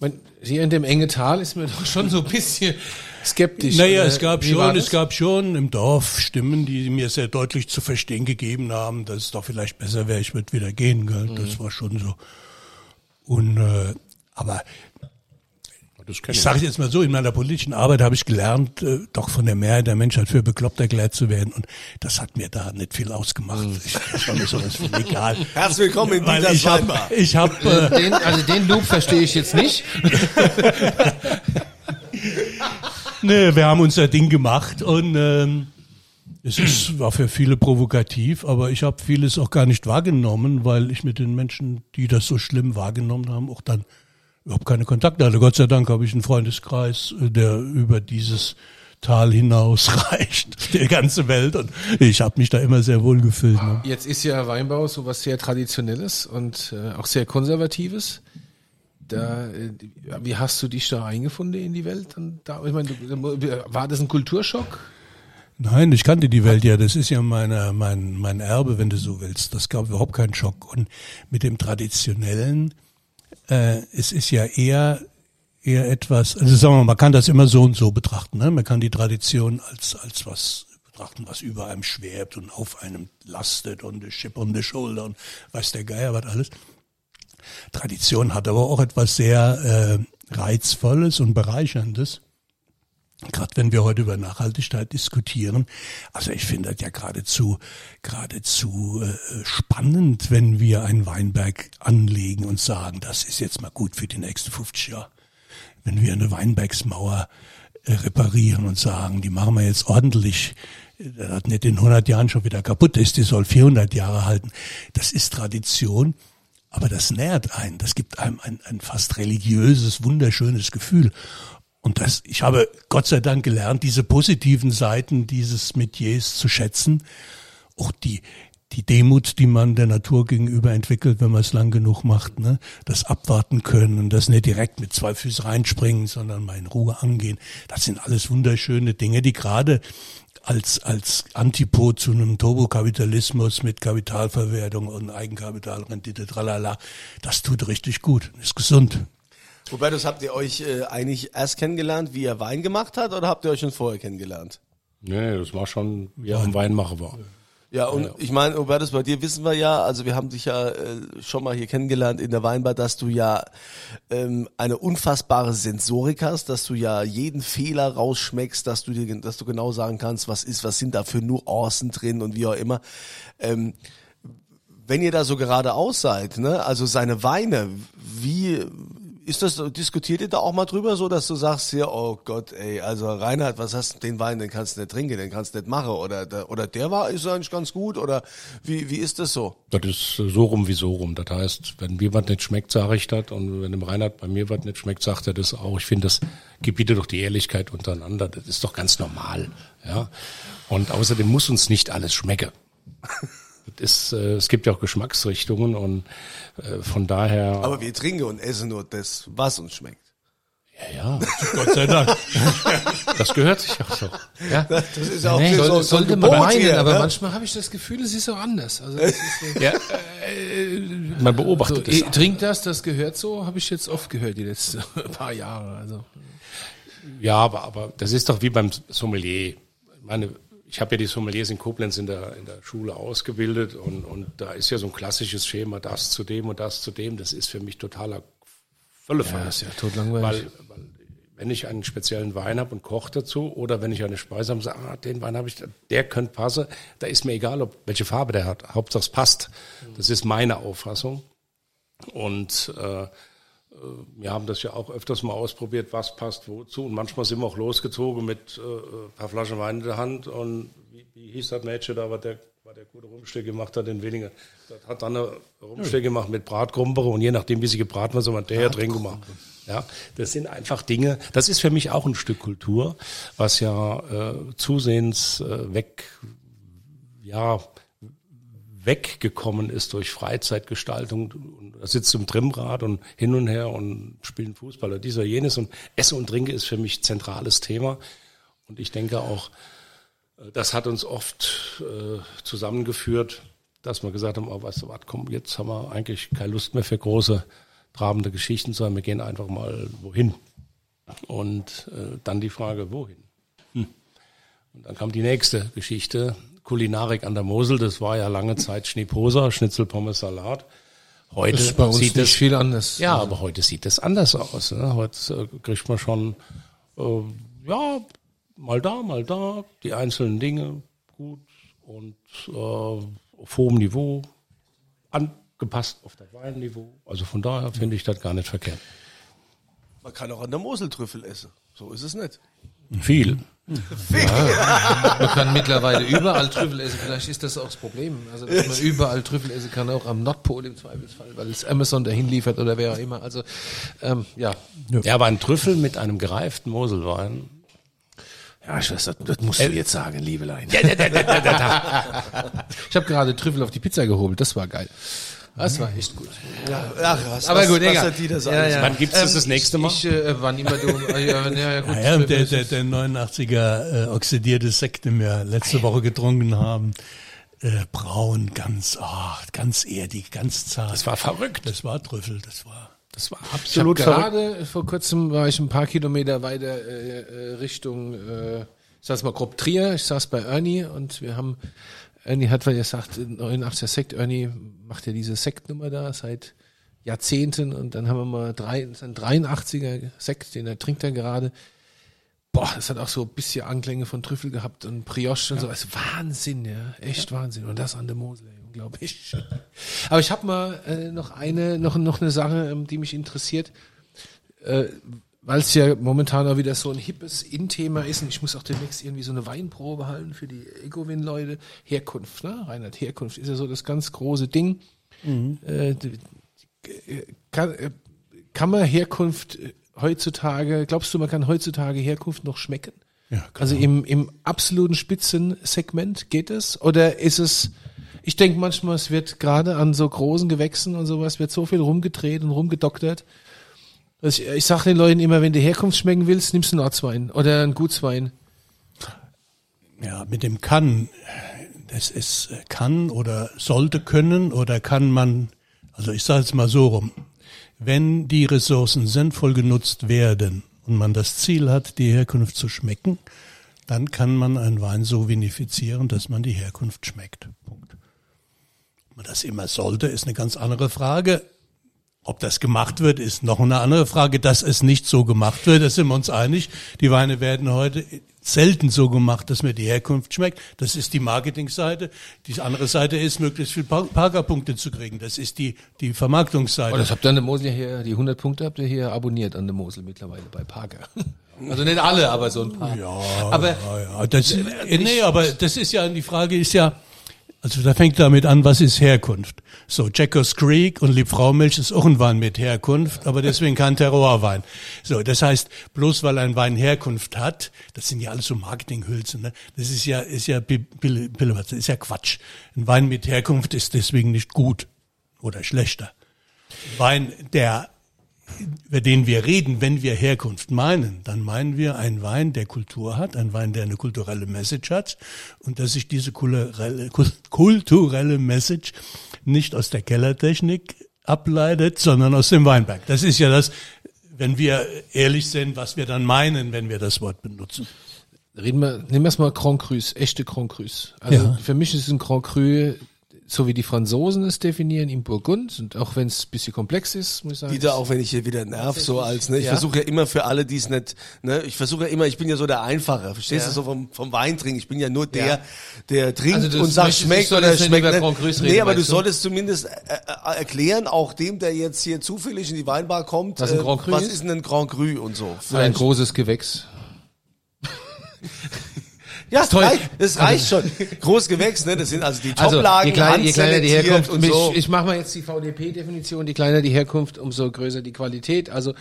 man, hier in dem enge Tal ist mir doch schon so ein bisschen skeptisch. Naja, es gab schon, es gab schon im Dorf Stimmen, die mir sehr deutlich zu verstehen gegeben haben, dass es doch vielleicht besser wäre, ich würde wieder gehen. Gell? Mhm. Das war schon so. Und äh, aber ich, ich sage jetzt mal so, in meiner politischen Arbeit habe ich gelernt, äh, doch von der Mehrheit der Menschheit für bekloppt erklärt zu werden. Und das hat mir da nicht viel ausgemacht. Mhm. Ich, das war mir sowas von egal. Herzlich willkommen in dieser ich hab, ich hab, äh, den, Also den Loop verstehe ich jetzt nicht. nee, wir haben unser Ding gemacht und ähm, es ist, war für viele provokativ, aber ich habe vieles auch gar nicht wahrgenommen, weil ich mit den Menschen, die das so schlimm wahrgenommen haben, auch dann überhaupt keine Kontakte hatte. Gott sei Dank habe ich einen Freundeskreis, äh, der über dieses Tal hinaus reicht, die ganze Welt. Und ich habe mich da immer sehr wohl gefühlt. Ne? Jetzt ist ja Weinbau so was sehr Traditionelles und äh, auch sehr Konservatives. Da, äh, wie hast du dich da eingefunden in die Welt? Und da, ich meine, war das ein Kulturschock? Nein, ich kannte die Welt ja. Das ist ja meine, mein, mein Erbe, wenn du so willst. Das gab überhaupt keinen Schock. Und mit dem Traditionellen, äh, es ist ja eher eher etwas, also sagen wir mal, man kann das immer so und so betrachten. Ne? Man kann die Tradition als als was betrachten, was über einem schwebt und auf einem lastet und the chip on the shoulder und weiß der Geier was alles. Tradition hat aber auch etwas sehr äh, reizvolles und bereicherndes gerade wenn wir heute über Nachhaltigkeit diskutieren. Also ich finde das ja geradezu, geradezu äh, spannend, wenn wir einen Weinberg anlegen und sagen, das ist jetzt mal gut für die nächsten 50 Jahre. Wenn wir eine Weinbergsmauer äh, reparieren und sagen, die machen wir jetzt ordentlich, das hat nicht in 100 Jahren schon wieder kaputt ist, die soll 400 Jahre halten. Das ist Tradition. Aber das nährt einen, das gibt einem ein, ein fast religiöses, wunderschönes Gefühl. Und das, ich habe Gott sei Dank gelernt, diese positiven Seiten dieses Metiers zu schätzen. Auch die, die Demut, die man der Natur gegenüber entwickelt, wenn man es lang genug macht, ne? das abwarten können und das nicht direkt mit zwei Füßen reinspringen, sondern mal in Ruhe angehen. Das sind alles wunderschöne Dinge, die gerade als, als Antipod zu einem Turbokapitalismus mit Kapitalverwertung und Eigenkapitalrendite, tralala, das tut richtig gut, ist gesund. Hubertus, habt ihr euch äh, eigentlich erst kennengelernt, wie ihr Wein gemacht hat, oder habt ihr euch schon vorher kennengelernt? Nee, das war schon, wie er am Wein machen war. Ja, und ja. ich meine, Hubertus, bei dir wissen wir ja, also wir haben dich ja äh, schon mal hier kennengelernt in der Weinbar, dass du ja ähm, eine unfassbare Sensorik hast, dass du ja jeden Fehler rausschmeckst, dass du dir, dass du genau sagen kannst, was ist, was sind da für Nuancen drin und wie auch immer. Ähm, wenn ihr da so geradeaus seid, ne, also seine Weine, wie ist das, diskutiert ihr da auch mal drüber, so dass du sagst hier, oh Gott, ey, also Reinhard, was hast du den Wein, den kannst du nicht trinken, den kannst du nicht machen, oder, oder der war, ist eigentlich ganz gut, oder wie, wie ist das so? Das ist so rum wie so rum. Das heißt, wenn mir was nicht schmeckt, sage ich das, und wenn dem Reinhard bei mir was nicht schmeckt, sagt er das auch. Ich finde, das gebietet doch die Ehrlichkeit untereinander. Das ist doch ganz normal, ja. Und außerdem muss uns nicht alles schmecken. Ist, äh, es gibt ja auch Geschmacksrichtungen und äh, von daher. Aber wir trinken und essen nur das, was uns schmeckt. Ja, ja. Gott sei Dank. Das gehört sich auch so. Ja. Das ist auch nee, soll, so, sollte so man meinen, hier, aber ne? manchmal habe ich das Gefühl, es ist so anders. Also das ist so, ja, äh, man beobachtet so, es. Trink das, das gehört so, habe ich jetzt oft gehört die letzten paar Jahre. Also. Ja, aber, aber das ist doch wie beim Sommelier. meine, ich habe ja die Sommeliers in Koblenz in der, in der Schule ausgebildet und, und da ist ja so ein klassisches Schema, das zu dem und das zu dem. Das ist für mich totaler Völlefass. Ja, ist ja tot langweilig. Weil, weil wenn ich einen speziellen Wein habe und koche dazu oder wenn ich eine Speise habe und sage, ah, den Wein habe ich, der könnte passen, da ist mir egal, ob welche Farbe der hat. Hauptsache es passt. Das ist meine Auffassung. Und äh, wir haben das ja auch öfters mal ausprobiert, was passt wozu. Und manchmal sind wir auch losgezogen mit äh, ein paar Flaschen Wein in der Hand. Und wie, wie hieß das Mädchen da, was der, was der gute Rumstück gemacht hat, in weniger. Das hat dann eine Rumstück gemacht mit Bratgrumpere und je nachdem, wie sie gebraten war, so man der drin gemacht. Ja, das sind einfach Dinge. Das ist für mich auch ein Stück Kultur, was ja äh, zusehends äh, weg, ja, weggekommen ist durch Freizeitgestaltung. Und sitzt im Trimrad und hin und her und spielen Fußball oder dies oder jenes. Und Esse und Trinke ist für mich zentrales Thema. Und ich denke auch, äh, das hat uns oft äh, zusammengeführt, dass wir gesagt haben, oh, weißt du was, komm, jetzt haben wir eigentlich keine Lust mehr für große, trabende Geschichten, sondern wir gehen einfach mal wohin. Und äh, dann die Frage, wohin? Hm. Und dann kam die nächste Geschichte, Kulinarik an der Mosel. Das war ja lange Zeit Schneeposer, Schnitzel, Pommes, Salat. Heute Das ist bei uns sieht nicht es viel anders. ja, aber heute sieht es anders aus. Ne? Heute äh, kriegt man schon, äh, ja, mal da, mal da, die einzelnen Dinge gut und äh, auf hohem Niveau, angepasst auf das Weinniveau. Also von daher finde ich das gar nicht verkehrt. Man kann auch an der Mosel Trüffel essen. So ist es nicht. Viel. Man kann mittlerweile überall Trüffel essen. Vielleicht ist das auch das Problem. Also, dass man überall Trüffel essen kann, auch am Nordpol im Zweifelsfall, weil es Amazon dahin liefert oder wer auch immer. Also, ähm, ja. Ja, aber ein Trüffel mit einem gereiften Moselwein. Ja, Schwester, das musst du jetzt sagen, Liebelein. ich habe gerade Trüffel auf die Pizza gehobelt. Das war geil. Das war echt gut. Ach, was, Aber was, gut, was egal. hat die das Ja, alles? ja. Wann gibt's das das nächste Mal? Ich, äh, wann immer du, äh, ja, ja, ja, gut. Ja, der, der, der 89er äh, oxidierte Sekt, den wir letzte Woche getrunken haben, äh, braun, ganz, ah, ganz erdig, ganz zart. Das war verrückt. Das war Trüffel, das war. Das war Ich absolut verrückt. gerade vor kurzem war ich ein paar Kilometer weiter äh, äh, Richtung, äh, ich sag's mal grob Trier. Ich saß bei Ernie und wir haben Ernie hat, weil er sagt, 89er Sekt. Ernie macht ja diese Sektnummer da seit Jahrzehnten und dann haben wir mal drei, ein 83er Sekt, den er trinkt er gerade. Boah, das hat auch so ein bisschen Anklänge von Trüffel gehabt und Brioche und so. Also Wahnsinn, ja, echt Wahnsinn. Und das an der Mosel, ey, unglaublich. Aber ich habe mal äh, noch eine, noch noch eine Sache, ähm, die mich interessiert, äh, weil es ja momentan auch wieder so ein hippes In-Thema ist. Und ich muss auch demnächst irgendwie so eine Weinprobe halten für die Ecowin-Leute. Herkunft, ne? Reinhard, Herkunft ist ja so das ganz große Ding. Äh, d- d- kann, äh, kann man Herkunft äh, heutzutage, glaubst du, man kann heutzutage Herkunft noch schmecken? Ja. Also im, im absoluten Spitzensegment geht es? Oder ist es, ich denke manchmal, es wird gerade an so großen Gewächsen und sowas, wird so viel rumgedreht und rumgedoktert. Ich, ich sage den Leuten immer, wenn du Herkunft schmecken willst, nimmst du einen Ortswein oder einen Gutswein. Ja, mit dem kann, das ist kann oder sollte können oder kann man, also ich sage es mal so rum, wenn die Ressourcen sinnvoll genutzt werden und man das Ziel hat, die Herkunft zu schmecken, dann kann man einen Wein so vinifizieren, dass man die Herkunft schmeckt. Punkt. Ob man das immer sollte, ist eine ganz andere Frage. Ob das gemacht wird, ist noch eine andere Frage. Dass es nicht so gemacht wird, da sind wir uns einig. Die Weine werden heute selten so gemacht, dass mir die Herkunft schmeckt. Das ist die Marketingseite. Die andere Seite ist, möglichst viel Pa- Parkerpunkte zu kriegen. Das ist die, die Vermarktungsseite. Oh, das habt ihr an der Mosel hier, die 100 Punkte habt ihr hier abonniert an der Mosel mittlerweile bei Parker. Also nicht alle, aber so ein paar. Ja, Aber ja, ja. Das, äh, nee, aber das ist ja, die Frage ist ja, also da fängt damit an, was ist Herkunft? So, Jackers Creek und Liebfraumilch ist auch ein Wein mit Herkunft, aber deswegen kein Terroirwein. So, das heißt, bloß weil ein Wein Herkunft hat, das sind ja alles so Marketinghülsen, ne? das ist ja, ist ja, das ist ja Quatsch. Ein Wein mit Herkunft ist deswegen nicht gut oder schlechter. Wein, der über den wir reden, wenn wir Herkunft meinen, dann meinen wir einen Wein, der Kultur hat, einen Wein, der eine kulturelle Message hat und dass sich diese kulturelle, kul- kulturelle Message nicht aus der Kellertechnik ableitet, sondern aus dem Weinberg. Das ist ja das, wenn wir ehrlich sind, was wir dann meinen, wenn wir das Wort benutzen. Reden wir, nehmen wir es mal Grand Crus, echte Grand Crus. Also Ja. für mich ist ein Grand Cru so wie die Franzosen es definieren, im Burgund, und auch wenn es ein bisschen komplex ist, muss ich sagen. Wieder auch wenn ich hier wieder nerv, so als, ne, ich Ja. versuche ja immer für alle, die es nicht, ne, ich versuche ja immer, ich bin ja so der Einfache, verstehst Ja. du, so vom, vom Weintrinken, ich bin ja nur der, Ja. der trinkt Also und sagt, schmeckt oder schmeckt nicht. Grand Crus Nee, reden, aber du weißt du? solltest zumindest äh, äh, erklären, auch dem, der jetzt hier zufällig in die Weinbar kommt, Was ein äh, Grand Cru was ist? denn ein Grand Cru und so. ein Vielleicht. großes Gewächs. Ja, das toll. reicht, das reicht schon. Großgewächs, ne, das sind also die Also Toplagen, je kleiner, je kleiner die Herkunft, und so. ich, ich mache mal jetzt die VDP-Definition, je kleiner die Herkunft, umso größer die Qualität. Also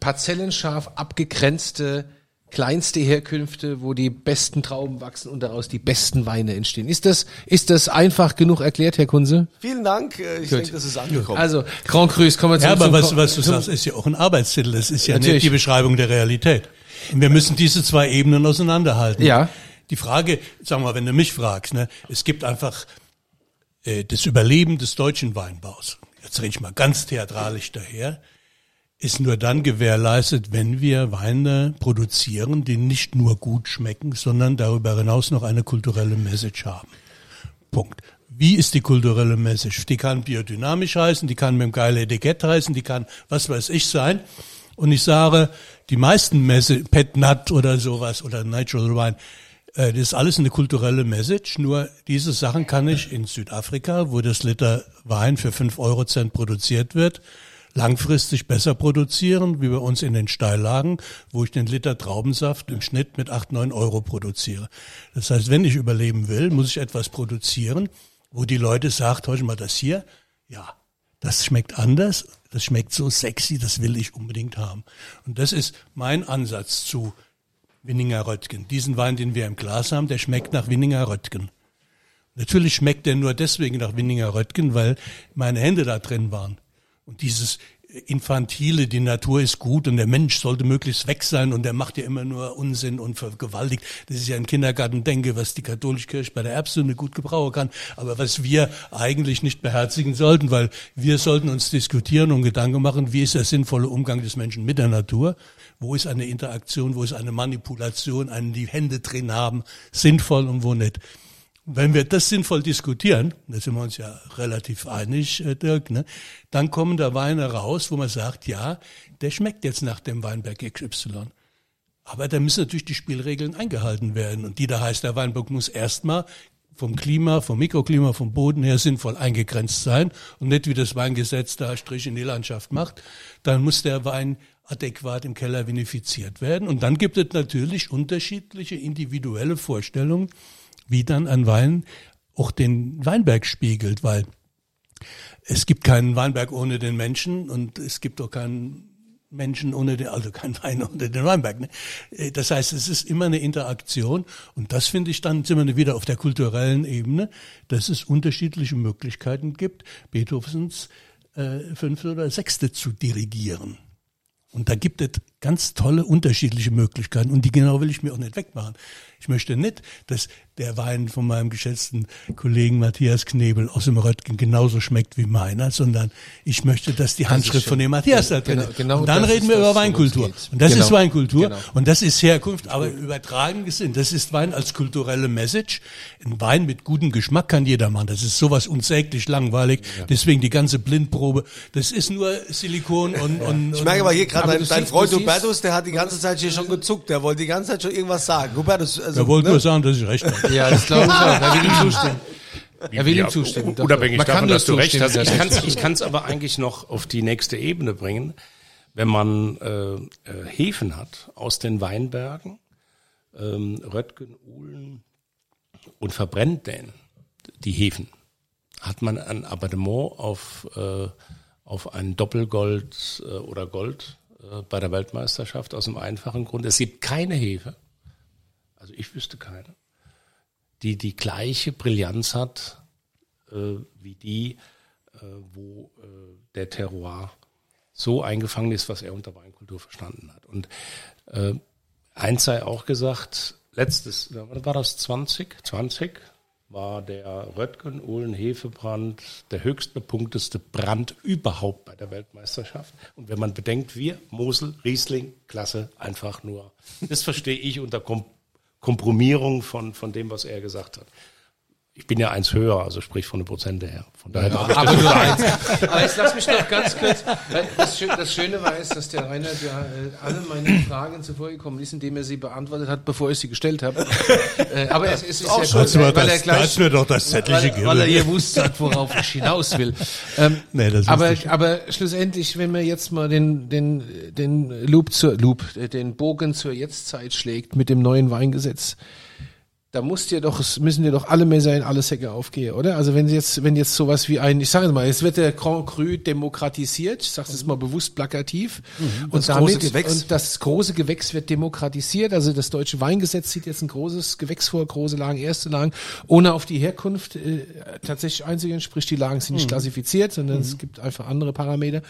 parzellenscharf abgegrenzte, kleinste Herkünfte, wo die besten Trauben wachsen und daraus die besten Weine entstehen. Ist das, ist das einfach genug erklärt, Herr Kunze? Vielen Dank, äh, ich denke, das ist angekommen. Also, Grand Crus, kommen wir zum Ja, aber zum- was, was du sagst, ist ja auch ein Arbeitstitel. Das ist ja Natürlich. nicht die Beschreibung der Realität. Wir müssen diese zwei Ebenen auseinanderhalten. Ja. Die Frage, sagen wir mal, wenn du mich fragst, ne, es gibt einfach äh, das Überleben des deutschen Weinbaus. Jetzt rede ich mal ganz theatralisch daher. Ist nur dann gewährleistet, wenn wir Weine produzieren, die nicht nur gut schmecken, sondern darüber hinaus noch eine kulturelle Message haben. Punkt. Wie ist die kulturelle Message? Die kann biodynamisch heißen, die kann mit einem geilen Etikett heißen, die kann was weiß ich sein. Und ich sage, die meisten Messe, Pet Nut oder sowas oder Natural Wine, äh, das ist alles eine kulturelle Message. Nur diese Sachen kann ich in Südafrika, wo das Liter Wein für 5 Euro Cent produziert wird, langfristig besser produzieren, wie bei uns in den Steillagen, wo ich den Liter Traubensaft im Schnitt mit 8, 9 Euro produziere. Das heißt, wenn ich überleben will, muss ich etwas produzieren, wo die Leute sagt, hör mal das hier, ja, das schmeckt anders, das schmeckt so sexy, das will ich unbedingt haben. Und das ist mein Ansatz zu Winninger Röttgen. Diesen Wein, den wir im Glas haben, der schmeckt nach Winninger Röttgen. Natürlich schmeckt der nur deswegen nach Winninger Röttgen, weil meine Hände da drin waren. Und dieses Infantile, die Natur ist gut und der Mensch sollte möglichst weg sein und der macht ja immer nur Unsinn und vergewaltigt. Das ist ja im Kindergarten denke, was die katholische Kirche bei der Erbsünde gut gebrauchen kann, aber was wir eigentlich nicht beherzigen sollten, weil wir sollten uns diskutieren und Gedanken machen, wie ist der sinnvolle Umgang des Menschen mit der Natur? Wo ist eine Interaktion, wo ist eine Manipulation, einen die Hände drin haben, sinnvoll und wo nicht? Wenn wir das sinnvoll diskutieren, da sind wir uns ja relativ einig, äh, Dirk, ne, dann kommen da Weine raus, wo man sagt, ja, der schmeckt jetzt nach dem Weinberg XY. Aber da müssen natürlich die Spielregeln eingehalten werden. Und die da heißt, der Weinberg muss erstmal vom Klima, vom Mikroklima, vom Boden her sinnvoll eingegrenzt sein und nicht wie das Weingesetz da Strich in die Landschaft macht. Dann muss der Wein adäquat im Keller vinifiziert werden. Und dann gibt es natürlich unterschiedliche individuelle Vorstellungen, wie dann ein Wein auch den Weinberg spiegelt, weil es gibt keinen Weinberg ohne den Menschen und es gibt auch keinen Menschen ohne den, also kein Wein ohne den Weinberg. Ne? Äh, Das heißt, es ist immer eine Interaktion und das finde ich dann sind wir wieder auf der kulturellen Ebene, dass es unterschiedliche Möglichkeiten gibt, Beethovens äh, fünfte oder sechste zu dirigieren. Und da gibt es ganz tolle unterschiedliche Möglichkeiten und die genau will ich mir auch nicht wegmachen. Ich möchte nicht, dass der Wein von meinem geschätzten Kollegen Matthias Knebel aus dem Röttgen genauso schmeckt wie meiner, sondern ich möchte, dass die Handschrift von dem Matthias da drin Genau- ist. genau und dann reden wir das, über Weinkultur. Und das Genau. ist Weinkultur Genau. und das ist Herkunft, aber übertragen gesehen. Das ist Wein als kulturelle Message. Ein Wein mit gutem Geschmack kann jeder machen. Das ist sowas unsäglich langweilig. Deswegen die ganze Blindprobe. Das ist nur Silikon und, und Ich merke aber hier gerade, dein, dein Freund siehst- Hubertus, der hat die ganze Zeit hier schon gezuckt. Der wollte die ganze Zeit schon irgendwas sagen. Hubertus, also, er wollte ne? nur sagen, dass ich recht habe. Ja, das glaube ich auch. Er will ihm zustimmen. Er will Ja, ihm zustimmen. Unabhängig man kann davon, dass du recht hast. Ich kann es ich kann's aber eigentlich noch auf die nächste Ebene bringen. Wenn man äh, äh, Hefen hat aus den Weinbergen, ähm, Röttgen, Uhlen und verbrennt den, die Hefen, hat man ein Abonnement auf, äh, auf ein Doppelgold äh, oder Gold bei der Weltmeisterschaft aus dem einfachen Grund. Es gibt keine Hefe, also ich wüsste keine, die die gleiche Brillanz hat äh, wie die, äh, wo äh, der Terroir so eingefangen ist, was er unter Weinkultur verstanden hat. Und äh, eins sei auch gesagt, letztes, war das 20? 20 war der Röttgen Uhlen Hefebrand der höchst bepunkteste Brand überhaupt bei der Weltmeisterschaft. Und wenn man bedenkt, wir, Mosel, Riesling, Klasse, einfach nur. Das verstehe ich unter Kom Kompromierung von, von dem, was er gesagt hat. Ich bin ja eins höher, also sprich von den Prozente her. Von daher ich Aber das nur eins. Aber jetzt lass mich noch ganz kurz. Das, Schö- das Schöne war ist, dass der Reinhard ja äh, alle meine Fragen zuvor gekommen ist, indem er sie beantwortet hat, bevor ich sie gestellt habe. Äh, Aber es, es ist ja Dazu gut, hat weil das- er gleich, hat doch das Zettelchen weil, weil er gewusst hat, worauf ich hinaus will. Ähm, Nee, das aber, ich. aber schlussendlich, wenn man jetzt mal den, den, den Loop zur, Loop, den Bogen zur Jetztzeit schlägt mit dem neuen Weingesetz, da muss dir doch, müssen dir doch alle Messer in alle Säcke aufgehen, oder? Also wenn jetzt, wenn jetzt sowas wie ein, ich sage mal, es wird der Grand Cru demokratisiert, ich sage es mal bewusst plakativ, und Das damit, große Gewächs. und das große Gewächs wird demokratisiert, also das deutsche Weingesetz sieht jetzt ein großes Gewächs vor, große Lagen, erste Lagen, ohne auf die Herkunft äh, tatsächlich einzugehen, sprich die Lagen sind nicht klassifiziert, sondern es gibt einfach andere Parameter.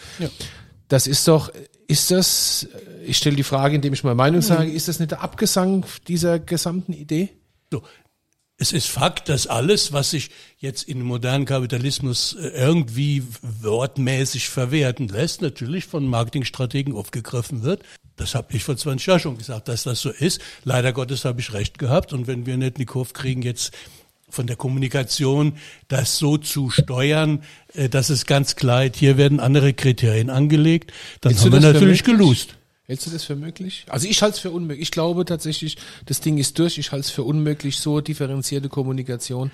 Das ist doch, ist das, ich stelle die Frage, indem ich meine Meinung sage, ist das nicht der Abgesang dieser gesamten Idee? So. Es ist Fakt, dass alles, was sich jetzt in modernen Kapitalismus äh, irgendwie wortmäßig verwerten lässt, natürlich von Marketingstrategen aufgegriffen wird. Das habe ich vor 20 Jahren schon gesagt, dass das so ist. Leider Gottes habe ich recht gehabt. Und wenn wir nicht in die Kurve kriegen, jetzt von der Kommunikation das so zu steuern, äh, dass es ganz klar ist, hier werden andere Kriterien angelegt, dann Hältst haben wir natürlich möglich? Hältst du das für möglich? Also ich halte es für unmöglich. Ich glaube tatsächlich, das Ding ist durch. Ich halte es für unmöglich, so differenzierte Kommunikation.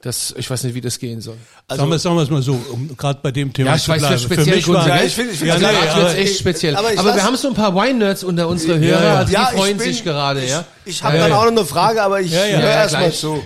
Das, ich weiß nicht, wie das gehen soll. sagen, wir, sagen wir es mal so, um gerade bei dem Thema Ja, ich zu weiß, mich war, Gründe. Ja, ich finde- ich finde- Ja, also nee, Das aber- echt speziell. aber Aber, ich wir haben so ein paar Wine-Nerds unter unsere Hörer, ja. also die Ja, ich freuen bin- sich gerade, ja. Ich habe Ja, dann ja. auch noch eine Frage, aber ich Ja, ja. höre Ja, erst mal gleich. zu.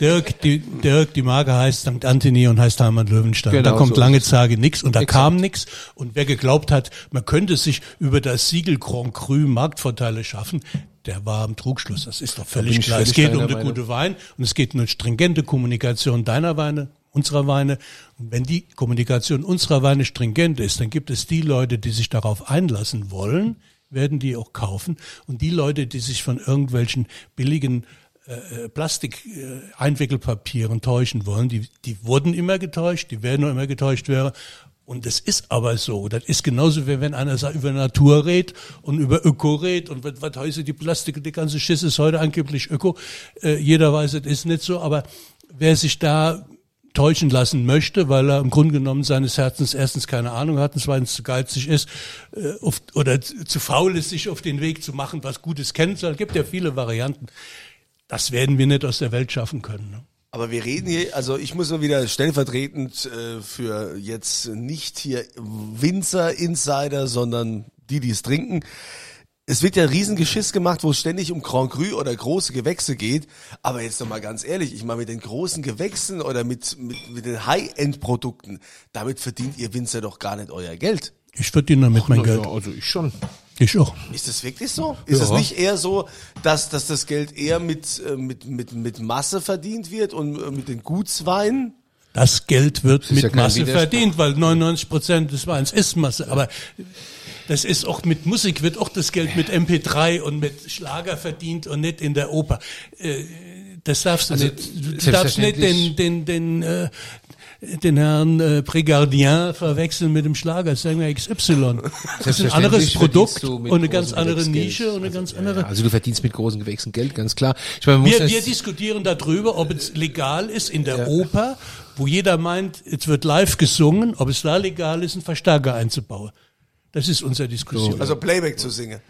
Dirk, die, Dirk, die Marke heißt St. Anthony und heißt Heimat Löwenstein. Genau, da kommt so lange. Zeit nichts und da Exakt. kam nichts. Und wer geglaubt hat, man könnte sich über das Siegel Grand Cru Marktvorteile schaffen, der war am Trugschluss. Das ist doch völlig klar. es geht um eine Meinung. gute Wein und es geht um eine stringente Kommunikation deiner Weine, unserer Weine. Und wenn die Kommunikation unserer Weine stringent ist, dann gibt es die Leute, die sich darauf einlassen wollen, werden die auch kaufen. Und die Leute, die sich von irgendwelchen billigen äh, Plastik-Einwickelpapieren täuschen wollen, die, die wurden immer getäuscht, die werden noch immer getäuscht werden. Und es ist aber so. Das ist genauso, wie wenn einer sagt, über Natur redet und über Öko redet und was, was heißt die Plastik, die ganze Schiss ist heute angeblich Öko. Äh, jeder weiß, es ist nicht so, aber wer sich da täuschen lassen möchte, weil er im Grunde genommen seines Herzens erstens keine Ahnung hat und zweitens zu geizig ist äh, auf, oder zu, faul ist, sich auf den Weg zu machen, was Gutes. Es gibt ja viele Varianten. Das werden wir nicht aus der Welt schaffen können. Ne? Aber wir reden hier, also ich muss nur wieder stellvertretend äh, für jetzt nicht hier Winzer, Insider, sondern die, die es trinken. Es wird ja riesen Geschiss gemacht, wo es ständig um Grand Cru oder große Gewächse geht. Aber jetzt noch mal ganz ehrlich, ich meine mit den großen Gewächsen oder mit, mit, mit den High-End-Produkten, damit verdient ihr Winzer doch gar nicht euer Geld. Ich verdiene damit mein Geld. also ich schon. Ich auch. Ist das wirklich so? Ist es Ja. nicht eher so, dass, dass das Geld eher mit, äh, mit, mit, mit Masse verdient wird und äh, mit den Gutsweinen? Das Geld wird ist mit ja Masse verdient, weil 99 Prozent des Weins ist Masse. Aber das ist auch mit Musik wird auch das Geld mit MP3 und mit Schlager verdient und nicht in der Oper. Äh, Das darfst du Also, nicht. Du darfst nicht den, den, den, äh, den Herrn äh, Prégardien verwechseln mit dem Schlager, sagen wir XY. Das ist ein anderes Produkt du und eine ganz andere Gewächs. Nische und eine ganz Ja, andere. also du verdienst mit großen Gewächsen Geld, ganz klar. Ich meine, Wir, wir diskutieren darüber, ob es legal ist in der Oper, wo jeder meint, es wird live gesungen, ob es da legal ist, einen Verstärker einzubauen. Das ist unsere Diskussion. Also Playback zu singen.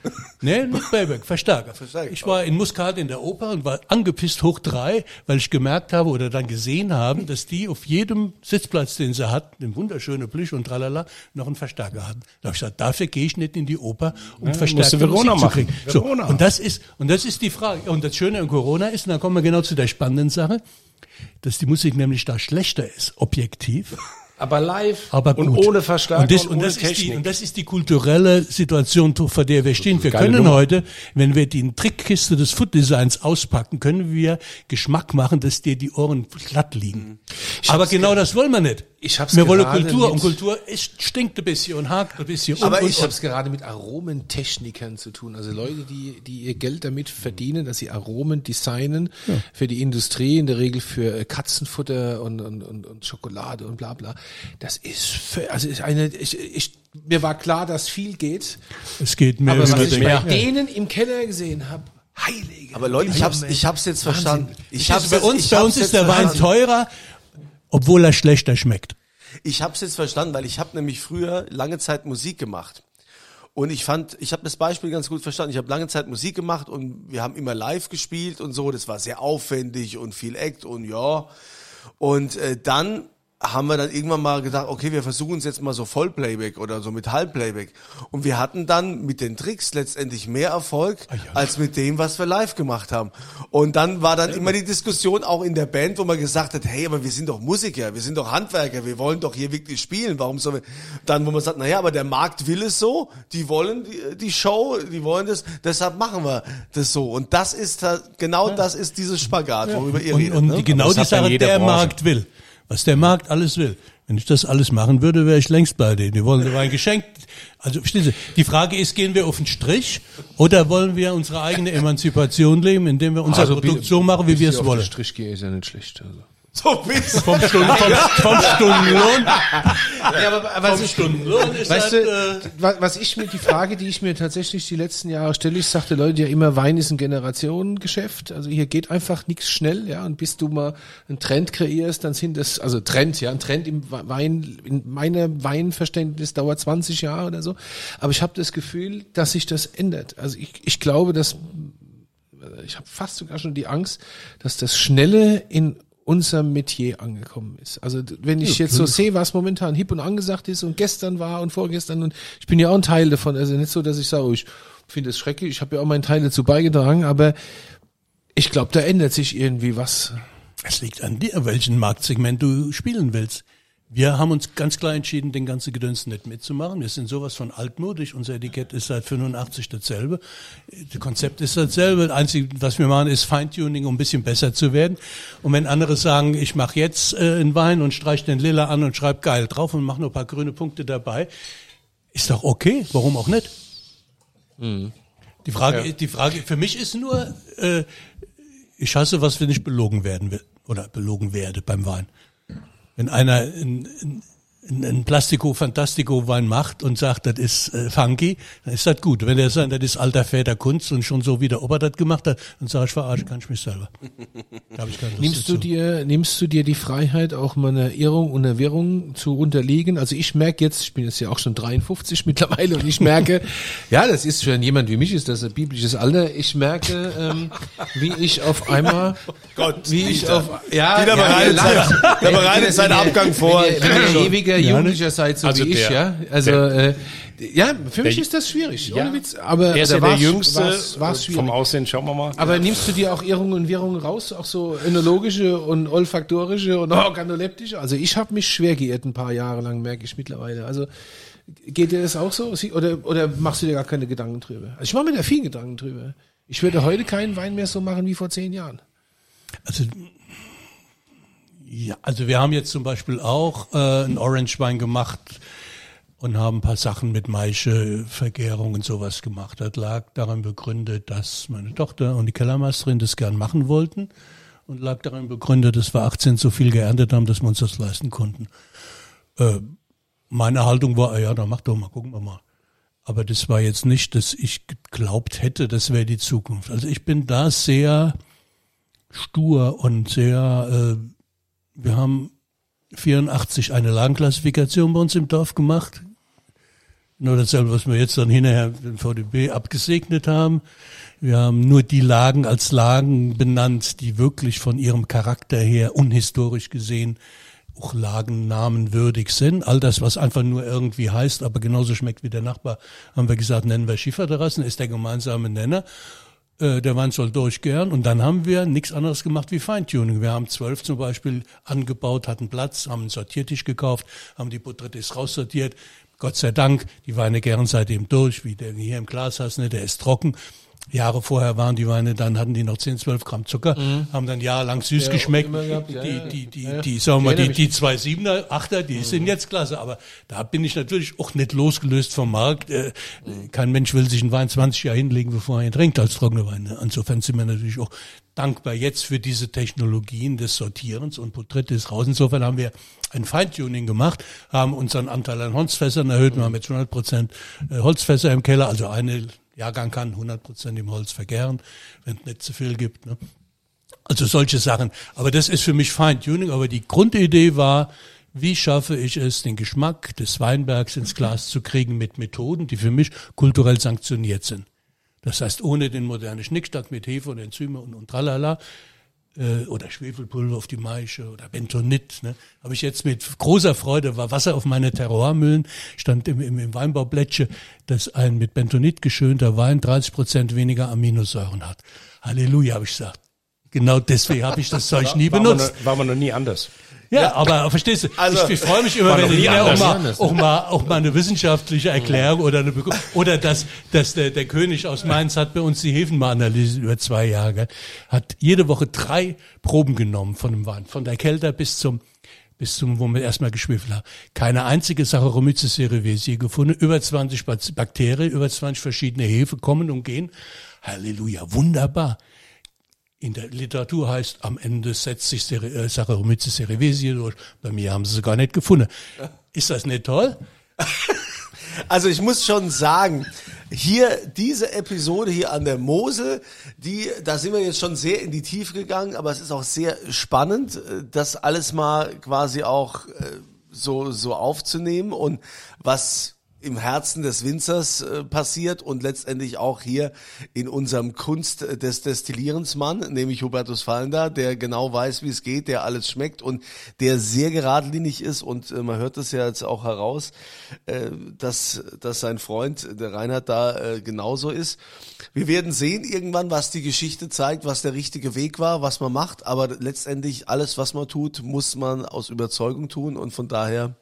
Nee, nicht Playback, Verstärker. Verstärker. Ich war in Muscat in der Oper und war angepisst hoch drei, weil ich gemerkt habe oder dann gesehen haben, dass die auf jedem Sitzplatz, den sie hatten, den wunderschöne Plüsch und tralala, noch einen Verstärker hatten. Da habe ich gesagt, dafür gehe ich nicht in die Oper, um musst verstärkte du Verona Musik zu machen. kriegen. So, Verona. und das ist, und das ist die Frage. Und das Schöne an Corona ist, und da kommen wir genau zu der spannenden Sache, dass die Musik nämlich da schlechter ist, objektiv. Aber live Aber und ohne Verstärker und das, und, und, ohne das ist die, Technik. und das ist die kulturelle Situation, vor der wir stehen. Wir Geile können Nummer. heute, wenn wir die Trickkiste des Food Designs auspacken, können wir Geschmack machen, dass dir die Ohren glatt liegen. Aber genau das wollen wir nicht. Ich hab's wir wollen gerade Kultur mit- und Kultur ist, stinkt ein bisschen und hakt ein bisschen. Aber und, ich Ich habe es gerade mit Aromentechnikern zu tun. Also Leute, die, die ihr Geld damit verdienen, dass sie Aromen designen für die Industrie, in der Regel für äh, Katzenfutter und, und, und, und Schokolade und bla bla. Das ist, für, also ist eine, ich, ich, mir war klar, dass viel geht. es geht mehr Aber wie was ich denken. bei denen im Keller gesehen habe, Heilige. Aber Leute, ich hab's, ich hab's jetzt verstanden. Ich hab's bei uns, ich bei hab's uns ist der Wein teurer, obwohl er schlechter schmeckt. Ich habe es jetzt verstanden, weil ich habe nämlich früher lange Zeit Musik gemacht. Und ich fand, ich habe das Beispiel ganz gut verstanden. Ich habe lange Zeit Musik gemacht und wir haben immer live gespielt und so. Das war sehr aufwendig und viel Act und ja. Und äh, dann haben wir dann irgendwann mal gedacht, okay, wir versuchen es jetzt mal so Vollplayback oder so mit Halbplayback. Und wir hatten dann mit den Tricks letztendlich mehr Erfolg als mit dem, was wir live gemacht haben. Und dann war dann immer die Diskussion auch in der Band, wo man gesagt hat, hey, aber wir sind doch Musiker, wir sind doch Handwerker, wir wollen doch hier wirklich spielen. Warum sollen wir? Dann, wo man sagt, naja, aber der Markt will es so, die wollen die, die Show, die wollen das, deshalb machen wir das so. Und das ist genau das ist dieses Spagat, worüber ihr Und, redet. und ne? genau das die ja Sache, der Branche. Markt will. Was der Markt alles will. Wenn ich das alles machen würde, wäre ich längst bei denen. Die wollen den Wein geschenkt. Also verstehen Sie, die Frage ist, gehen wir auf den Strich oder wollen wir unsere eigene Emanzipation leben, indem wir unser Produkt so machen, wie wir es wollen? Strich gehe ist ja nicht schlecht. Also. So bist Vom, Stunden, vom, vom Stundenlohn. Ja, aber, aber Vom Stundenlohn ist Weißt halt, du, äh, wa- was ich mir, die Frage, die ich mir tatsächlich die letzten Jahre stelle, ich sagte Leute ja immer, Wein ist ein Generationengeschäft. Also hier geht einfach nichts schnell, ja. Und bis du mal einen Trend kreierst, dann sind das, also Trend, ja, ein Trend im Wein, in meiner Weinverständnis dauert 20 Jahre oder so. Aber ich habe das Gefühl, dass sich das ändert. Also ich, ich glaube, dass ich habe fast sogar schon die Angst, dass das Schnelle in unserem Metier angekommen ist. Also wenn ich jetzt so sehe, was momentan hip und angesagt ist und gestern war und vorgestern und ich bin ja auch ein Teil davon. Also nicht so, dass ich sage, oh, ich finde es schrecklich, ich habe ja auch meinen Teil dazu beigetragen, aber ich glaube, da ändert sich irgendwie was. Es liegt an dir, welchen Marktsegment du spielen willst. Wir haben uns ganz klar entschieden, den ganzen Gedöns nicht mitzumachen. Wir sind sowas von altmodisch. Unser Etikett ist seit 85 dasselbe. Das Konzept ist dasselbe. Das Einzige, was wir machen, ist Feintuning, um ein bisschen besser zu werden. Und wenn andere sagen, ich mache jetzt äh, einen Wein und streich den Lila an und schreib geil drauf und mache noch ein paar grüne Punkte dabei, ist doch okay. Warum auch nicht? Die Frage, die Frage für mich ist nur, äh, ich hasse was, wenn ich belogen werden will oder belogen werde beim Wein. Wenn einer ein, ein, ein Plastico Fantastico Wein macht und sagt, das ist äh, funky, dann ist das gut. Wenn der sagt, das ist alter Väter Kunst und schon so wie der Opa das gemacht hat, dann sage ich, verarsche kann ich mich selber. Da hab ich keine Lust Nimmst du dir, nimmst du dir die Freiheit, auch mal einer Irrung und einer Wirrung zu unterliegen? Also ich merke jetzt, ich bin jetzt ja auch schon 53 mittlerweile und ich merke, ja, das ist für jemand wie mich ist das ein biblisches Alter. Ich merke, ähm, wie ich auf einmal, Gott, wie ich auf, ja, Dieter ja, bereitet ja, sein- der bereitet seinen wenn Abgang vor. Wenn ihr, wenn ihr ewiger Jugendlicher seid, so Also wie ich, der- ja. Also, äh, ja, für mich der- ist das schwierig, Ja. ohne Witz. Aber Er ist da ja der Jüngste war's- war's schwierig. vom Aussehen, schauen wir mal. Aber nimmst du dir auch Irrungen und Wirrungen raus, auch so önologische und olfaktorische und organoleptische? Also ich habe mich schwer geirrt ein paar Jahre lang, merke ich mittlerweile. Also geht dir das auch so? Oder, oder machst du dir gar keine Gedanken drüber? Also ich mache mir da viel Gedanken drüber. Ich würde heute keinen Wein mehr so machen wie vor zehn Jahren. Also, ja, also wir haben jetzt zum Beispiel auch äh, einen Orange-Wein gemacht und haben ein paar Sachen mit Maische, Vergärung und sowas gemacht. Das lag daran begründet, dass meine Tochter und die Kellermeisterin das gern machen wollten und lag daran begründet, dass wir 18 so viel geerntet haben, dass wir uns das leisten konnten. Äh, meine Haltung war, ah ja, dann mach doch mal, gucken wir mal. Aber das war jetzt nicht, dass ich geglaubt hätte, das wäre die Zukunft. Also ich bin da sehr stur und sehr, äh, wir haben 84 eine Lagenklassifikation bei uns im Dorf gemacht. Nur dasselbe, was wir jetzt dann hinterher den VDB abgesegnet haben. Wir haben nur die Lagen als Lagen benannt, die wirklich von ihrem Charakter her unhistorisch gesehen auch Lagennamen würdig sind. All das, was einfach nur irgendwie heißt, aber genauso schmeckt wie der Nachbar, haben wir gesagt, nennen wir Schieferterrassen, ist der gemeinsame Nenner. Äh, der Wein soll durchgären. Und dann haben wir nichts anderes gemacht wie Feintuning. Wir haben zwölf zum Beispiel angebaut, hatten Platz, haben einen Sortiertisch gekauft, haben die Botrytis raussortiert. Gott sei Dank, die Weine gären seitdem durch, wie der hier im Glas hast, ne, der ist trocken. Jahre vorher waren die Weine, dann hatten die noch 10, 12 Gramm Zucker, haben dann jahrelang süß Ja, geschmeckt. gehabt, ja, die, die, die, Ja, die, sagen wir mal, die, die zwei Siebener, Achter, die sind jetzt klasse, aber da bin ich natürlich auch nicht losgelöst vom Markt. Äh, Kein Mensch will sich einen Wein 20 Jahre hinlegen, bevor er ihn trinkt als trockene Wein. ne? Insofern sind wir natürlich auch dankbar jetzt für diese Technologien des Sortierens und Porträts raus. Insofern haben wir ein Feintuning gemacht, haben unseren Anteil an Holzfässern erhöht. Wir haben jetzt 100 Prozent äh, Holzfässer im Keller, also eine Jahrgang kann 100 Prozent im Holz vergären, wenn es nicht zu viel gibt. Ne? Also solche Sachen. Aber das ist für mich Feintuning. Aber die Grundidee war, wie schaffe ich es, den Geschmack des Weinbergs ins Glas zu kriegen mit Methoden, die für mich kulturell sanktioniert sind. Das heißt, ohne den modernen Schnickstack mit Hefe und Enzyme und, und tralala, äh, oder Schwefelpulver auf die Maische oder Bentonit, ne, habe ich jetzt mit großer Freude, war Wasser auf meine Terroirmühlen, stand im, im, im Weinbaublättche, dass ein mit Bentonit geschönter Wein 30 Prozent weniger Aminosäuren hat. Halleluja, habe ich gesagt. Genau deswegen habe ich das Zeug nie benutzt. War man, war man noch nie anders. Ja, aber verstehst du, Also, ich, ich freue mich immer, wenn Lina auch mal, auch mal, auch mal eine wissenschaftliche Erklärung oder eine, Begrü- oder dass, dass der, der König aus Mainz hat bei uns die Hefen mal analysiert über zwei Jahre, hat jede Woche drei Proben genommen von dem Wein, von der Kelter bis zum, bis zum, wo wir erstmal geschwefelt haben. Keine einzige Saccharomyces cerevisiae gefunden, über 20 Bak- Bakterien, über 20 verschiedene Hefe kommen und gehen. Halleluja, wunderbar in der Literatur heißt, am Ende setzt sich äh, Saccharomyces cerevisiae durch. Bei mir haben sie sie gar nicht gefunden. Ist das nicht toll? Also ich muss schon sagen, hier diese Episode hier an der Mosel, die, da sind wir jetzt schon sehr in die Tiefe gegangen, aber es ist auch sehr spannend, äh, das alles mal quasi auch äh, so, so aufzunehmen und was im Herzen des Winzers äh, passiert und letztendlich auch hier in unserem Kunst des Destillierens Mann, nämlich Hubertus Fallender, der genau weiß, wie es geht, der alles schmeckt und der sehr geradlinig ist. Und äh, man hört das ja jetzt auch heraus, äh, dass, dass sein Freund, der Reinhard, da äh, genauso ist. Wir werden sehen irgendwann, was die Geschichte zeigt, was der richtige Weg war, was man macht, aber letztendlich alles, was man tut, muss man aus Überzeugung tun. Und von daher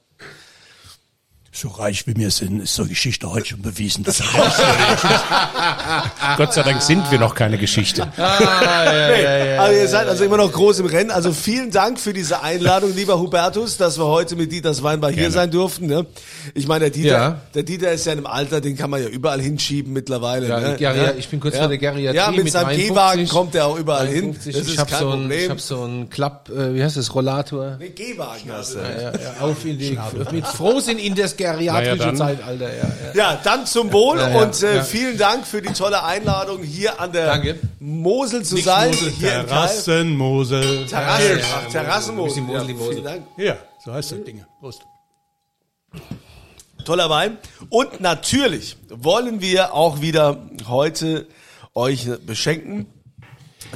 So reich wie wir sind, ist so Geschichte heute schon bewiesen. Dass Gott sei Dank sind wir noch keine Geschichte. Aber ihr seid also immer noch groß im Rennen. Also vielen Dank für diese Einladung, lieber Hubertus, dass wir heute mit Dieters Weinbar hier Gerne. sein durften. Ne? Ich meine, der Dieter, Ja. der Dieter ist ja in einem Alter, den kann man ja überall hinschieben mittlerweile. Ja, ne? Ja. ich bin kurz ja. vor der Geriatrie Ja, mit, mit seinem 53. Gehwagen kommt er auch überall 53. hin. Das ich ist habe so, ein, ich hab so einen Klapp, äh, wie heißt das, Rollator. Nee, Gehwagen hast du. Ja, ja, auf in die, mit Frohsinn in das Ja, geriatrische dann. Zeitalter. Ja, ja. Ja, dann zum Wohl Ja, ja, und äh, ja. vielen Dank für die tolle Einladung, hier an der Danke. Mosel zu Nicht sein. Mosel. Terrassenmosel. Terrassen, Ja, ja, ach, Terrassenmosel. Mosel, Ja, Mosel. vielen Dank. Ja, so heißt das Ding. Prost. Toller Wein. Und natürlich wollen wir auch wieder heute euch beschenken.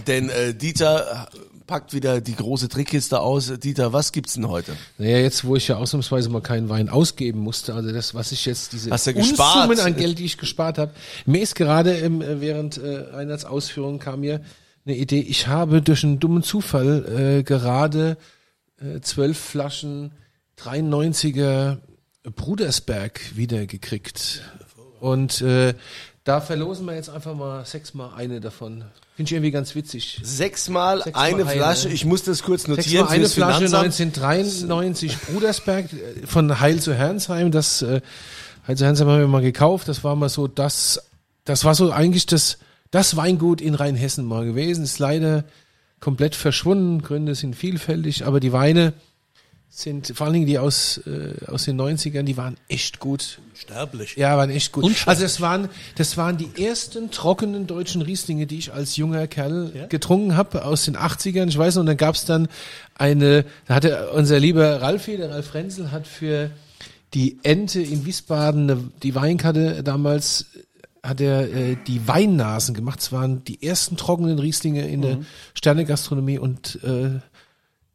Denn äh, Dieter packt wieder die große Trickkiste aus. Dieter, was gibt's denn heute? Naja, jetzt, wo ich ja ausnahmsweise mal keinen Wein ausgeben musste, also das, was ich jetzt, diese Hast? Unsummen an Geld, die ich gespart habe. Mir ist gerade im, äh, während äh, Einheits Ausführungen kam mir eine Idee, ich habe durch einen dummen Zufall äh, gerade äh, zwölf Flaschen 93er Brudersberg wiedergekriegt. Und äh, da verlosen wir jetzt einfach mal sechsmal eine davon. Finde ich irgendwie ganz witzig. Sechsmal Sechsmal eine eine. Flasche. Ich muss das kurz notieren. Sechsmal eine Flasche Finanzamt. 1993 Brudersberg äh, von Heil zu Herrnsheim. Das äh, Heil zu Herrnsheim haben wir mal gekauft. Das war mal so das, das war so eigentlich das, das Weingut in Rheinhessen mal gewesen. Ist leider komplett verschwunden. Gründe sind vielfältig, aber die Weine sind, vor allen Dingen die aus, äh, aus den 90ern, die waren echt gut. Sterblich. Ja, waren echt gut. Also das waren, das waren die ersten trockenen deutschen Rieslinge, die ich als junger Kerl getrunken habe aus den 80ern. Ich weiß noch, und dann gab's dann eine, da hatte unser lieber Ralfi, der Ralf Frenzel, hat für die Ente in Wiesbaden eine, die Weinkarte damals hat er äh, die Weinnasen gemacht. Es waren die ersten trockenen Rieslinge in der Sternegastronomie und äh,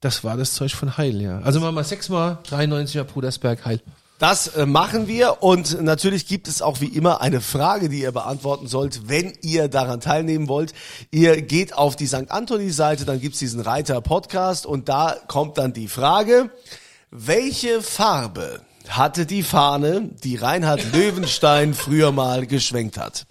das war das Zeug von Heil, ja. Also machen wir sechsmal 93er Brudersberg Heil. Das äh, machen wir und natürlich gibt es auch wie immer eine Frage, die ihr beantworten sollt, wenn ihr daran teilnehmen wollt. Ihr geht auf die St. Anthony-Seite, dann gibt's diesen Reiter-Podcast und da kommt dann die Frage, welche Farbe hatte die Fahne, die Reinhard Löwenstein früher mal geschwenkt hat.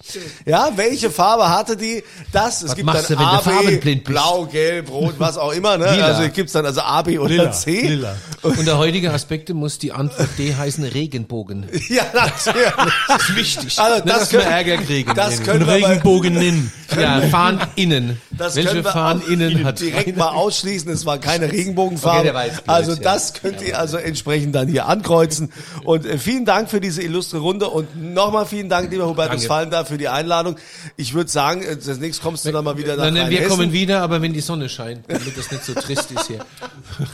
Ja, welche Farbe hatte die? Das, es gibt machst dann du, wenn du A, B, farbenblind bist? blau, gelb, rot, was auch immer, ne? Lila. Also gibt's dann also A, B oder Lila, C. lila. Unter heutige Aspekte muss die Antwort D heißen Regenbogen. Ja, natürlich. Das ist wichtig. Also das dass wir können- Ärger kriegen. das können wir Regenbogen in. ja, Fahnen innen. Das Welche können wir Fahnen auch innen hat direkt mal ausschließen. Es war keine Regenbogenfarbe. Okay, der also das könnt ihr also entsprechend dann hier ankreuzen. Vergessen. Und äh, vielen Dank für diese illustre Runde und nochmal vielen Dank, lieber Hubertus Fallender, für die Einladung. Ich würde sagen, äh, das nächste kommst du dann mal wieder nach Nein, nein, wir kommen wieder, aber wenn die Sonne scheint, damit das nicht so trist ist hier.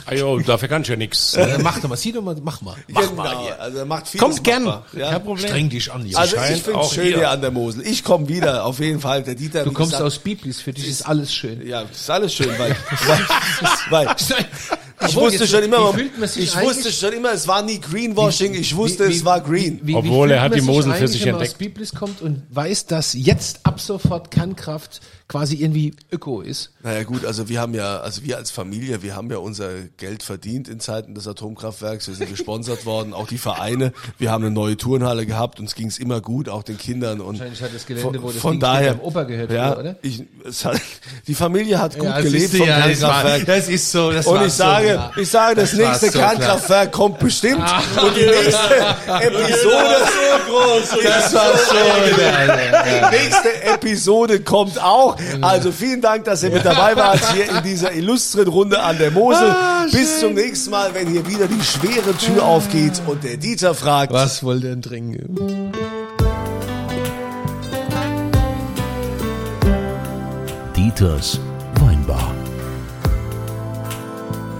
Ah, jo, dafür kann ich ja nichts. Äh, mach doch mal, sieh doch mal, mach mal. Genau, also macht vieles Kommt gern. machbar. Ja. Kein Problem. Streng dich an, Junge. Also ich finde schön hier. hier an der Mosel. Ich komme wieder, auf jeden Fall. Der Dieter, Du kommst gesagt, aus Biblis, für dich ist alles schön. Ja, ist alles schön, weil, weil, weil ich Obwohl, wusste jetzt, schon immer, wie ich wusste schon immer, es war nie Greenwashing, ich wusste, Wie- wie- es war green. Wie, Obwohl, wie er hat die Mosel für sich wenn man entdeckt. aus Biblis kommt und weiß, dass jetzt ab sofort Kernkraft quasi irgendwie Öko ist. Naja gut, also wir haben ja, also wir als Familie, wir haben ja unser Geld verdient in Zeiten des Atomkraftwerks. Wir sind gesponsert worden, auch die Vereine. Wir haben eine neue Turnhalle gehabt, uns ging es immer gut, auch den Kindern. Und Wahrscheinlich hat das Gelände, wo das von Ding daher, Opa gehört ja, früher, oder? Ich, es hat, die Familie hat gut Ja, gelebt vom ja, das war- Kernkraftwerk. das ist so, das und ich so sage, klar. ich sage, das, Das nächste so. Kernkraftwerk kommt bestimmt. und die nächste Episode, so groß. Das war so, die nächste Episode kommt auch. Also vielen Dank, dass ihr mit dabei wart hier in dieser illustren Runde an der Mosel. Bis zum nächsten Mal, wenn hier wieder die schwere Tür aufgeht und der Dieter fragt. Was wollt ihr denn trinken? Dieters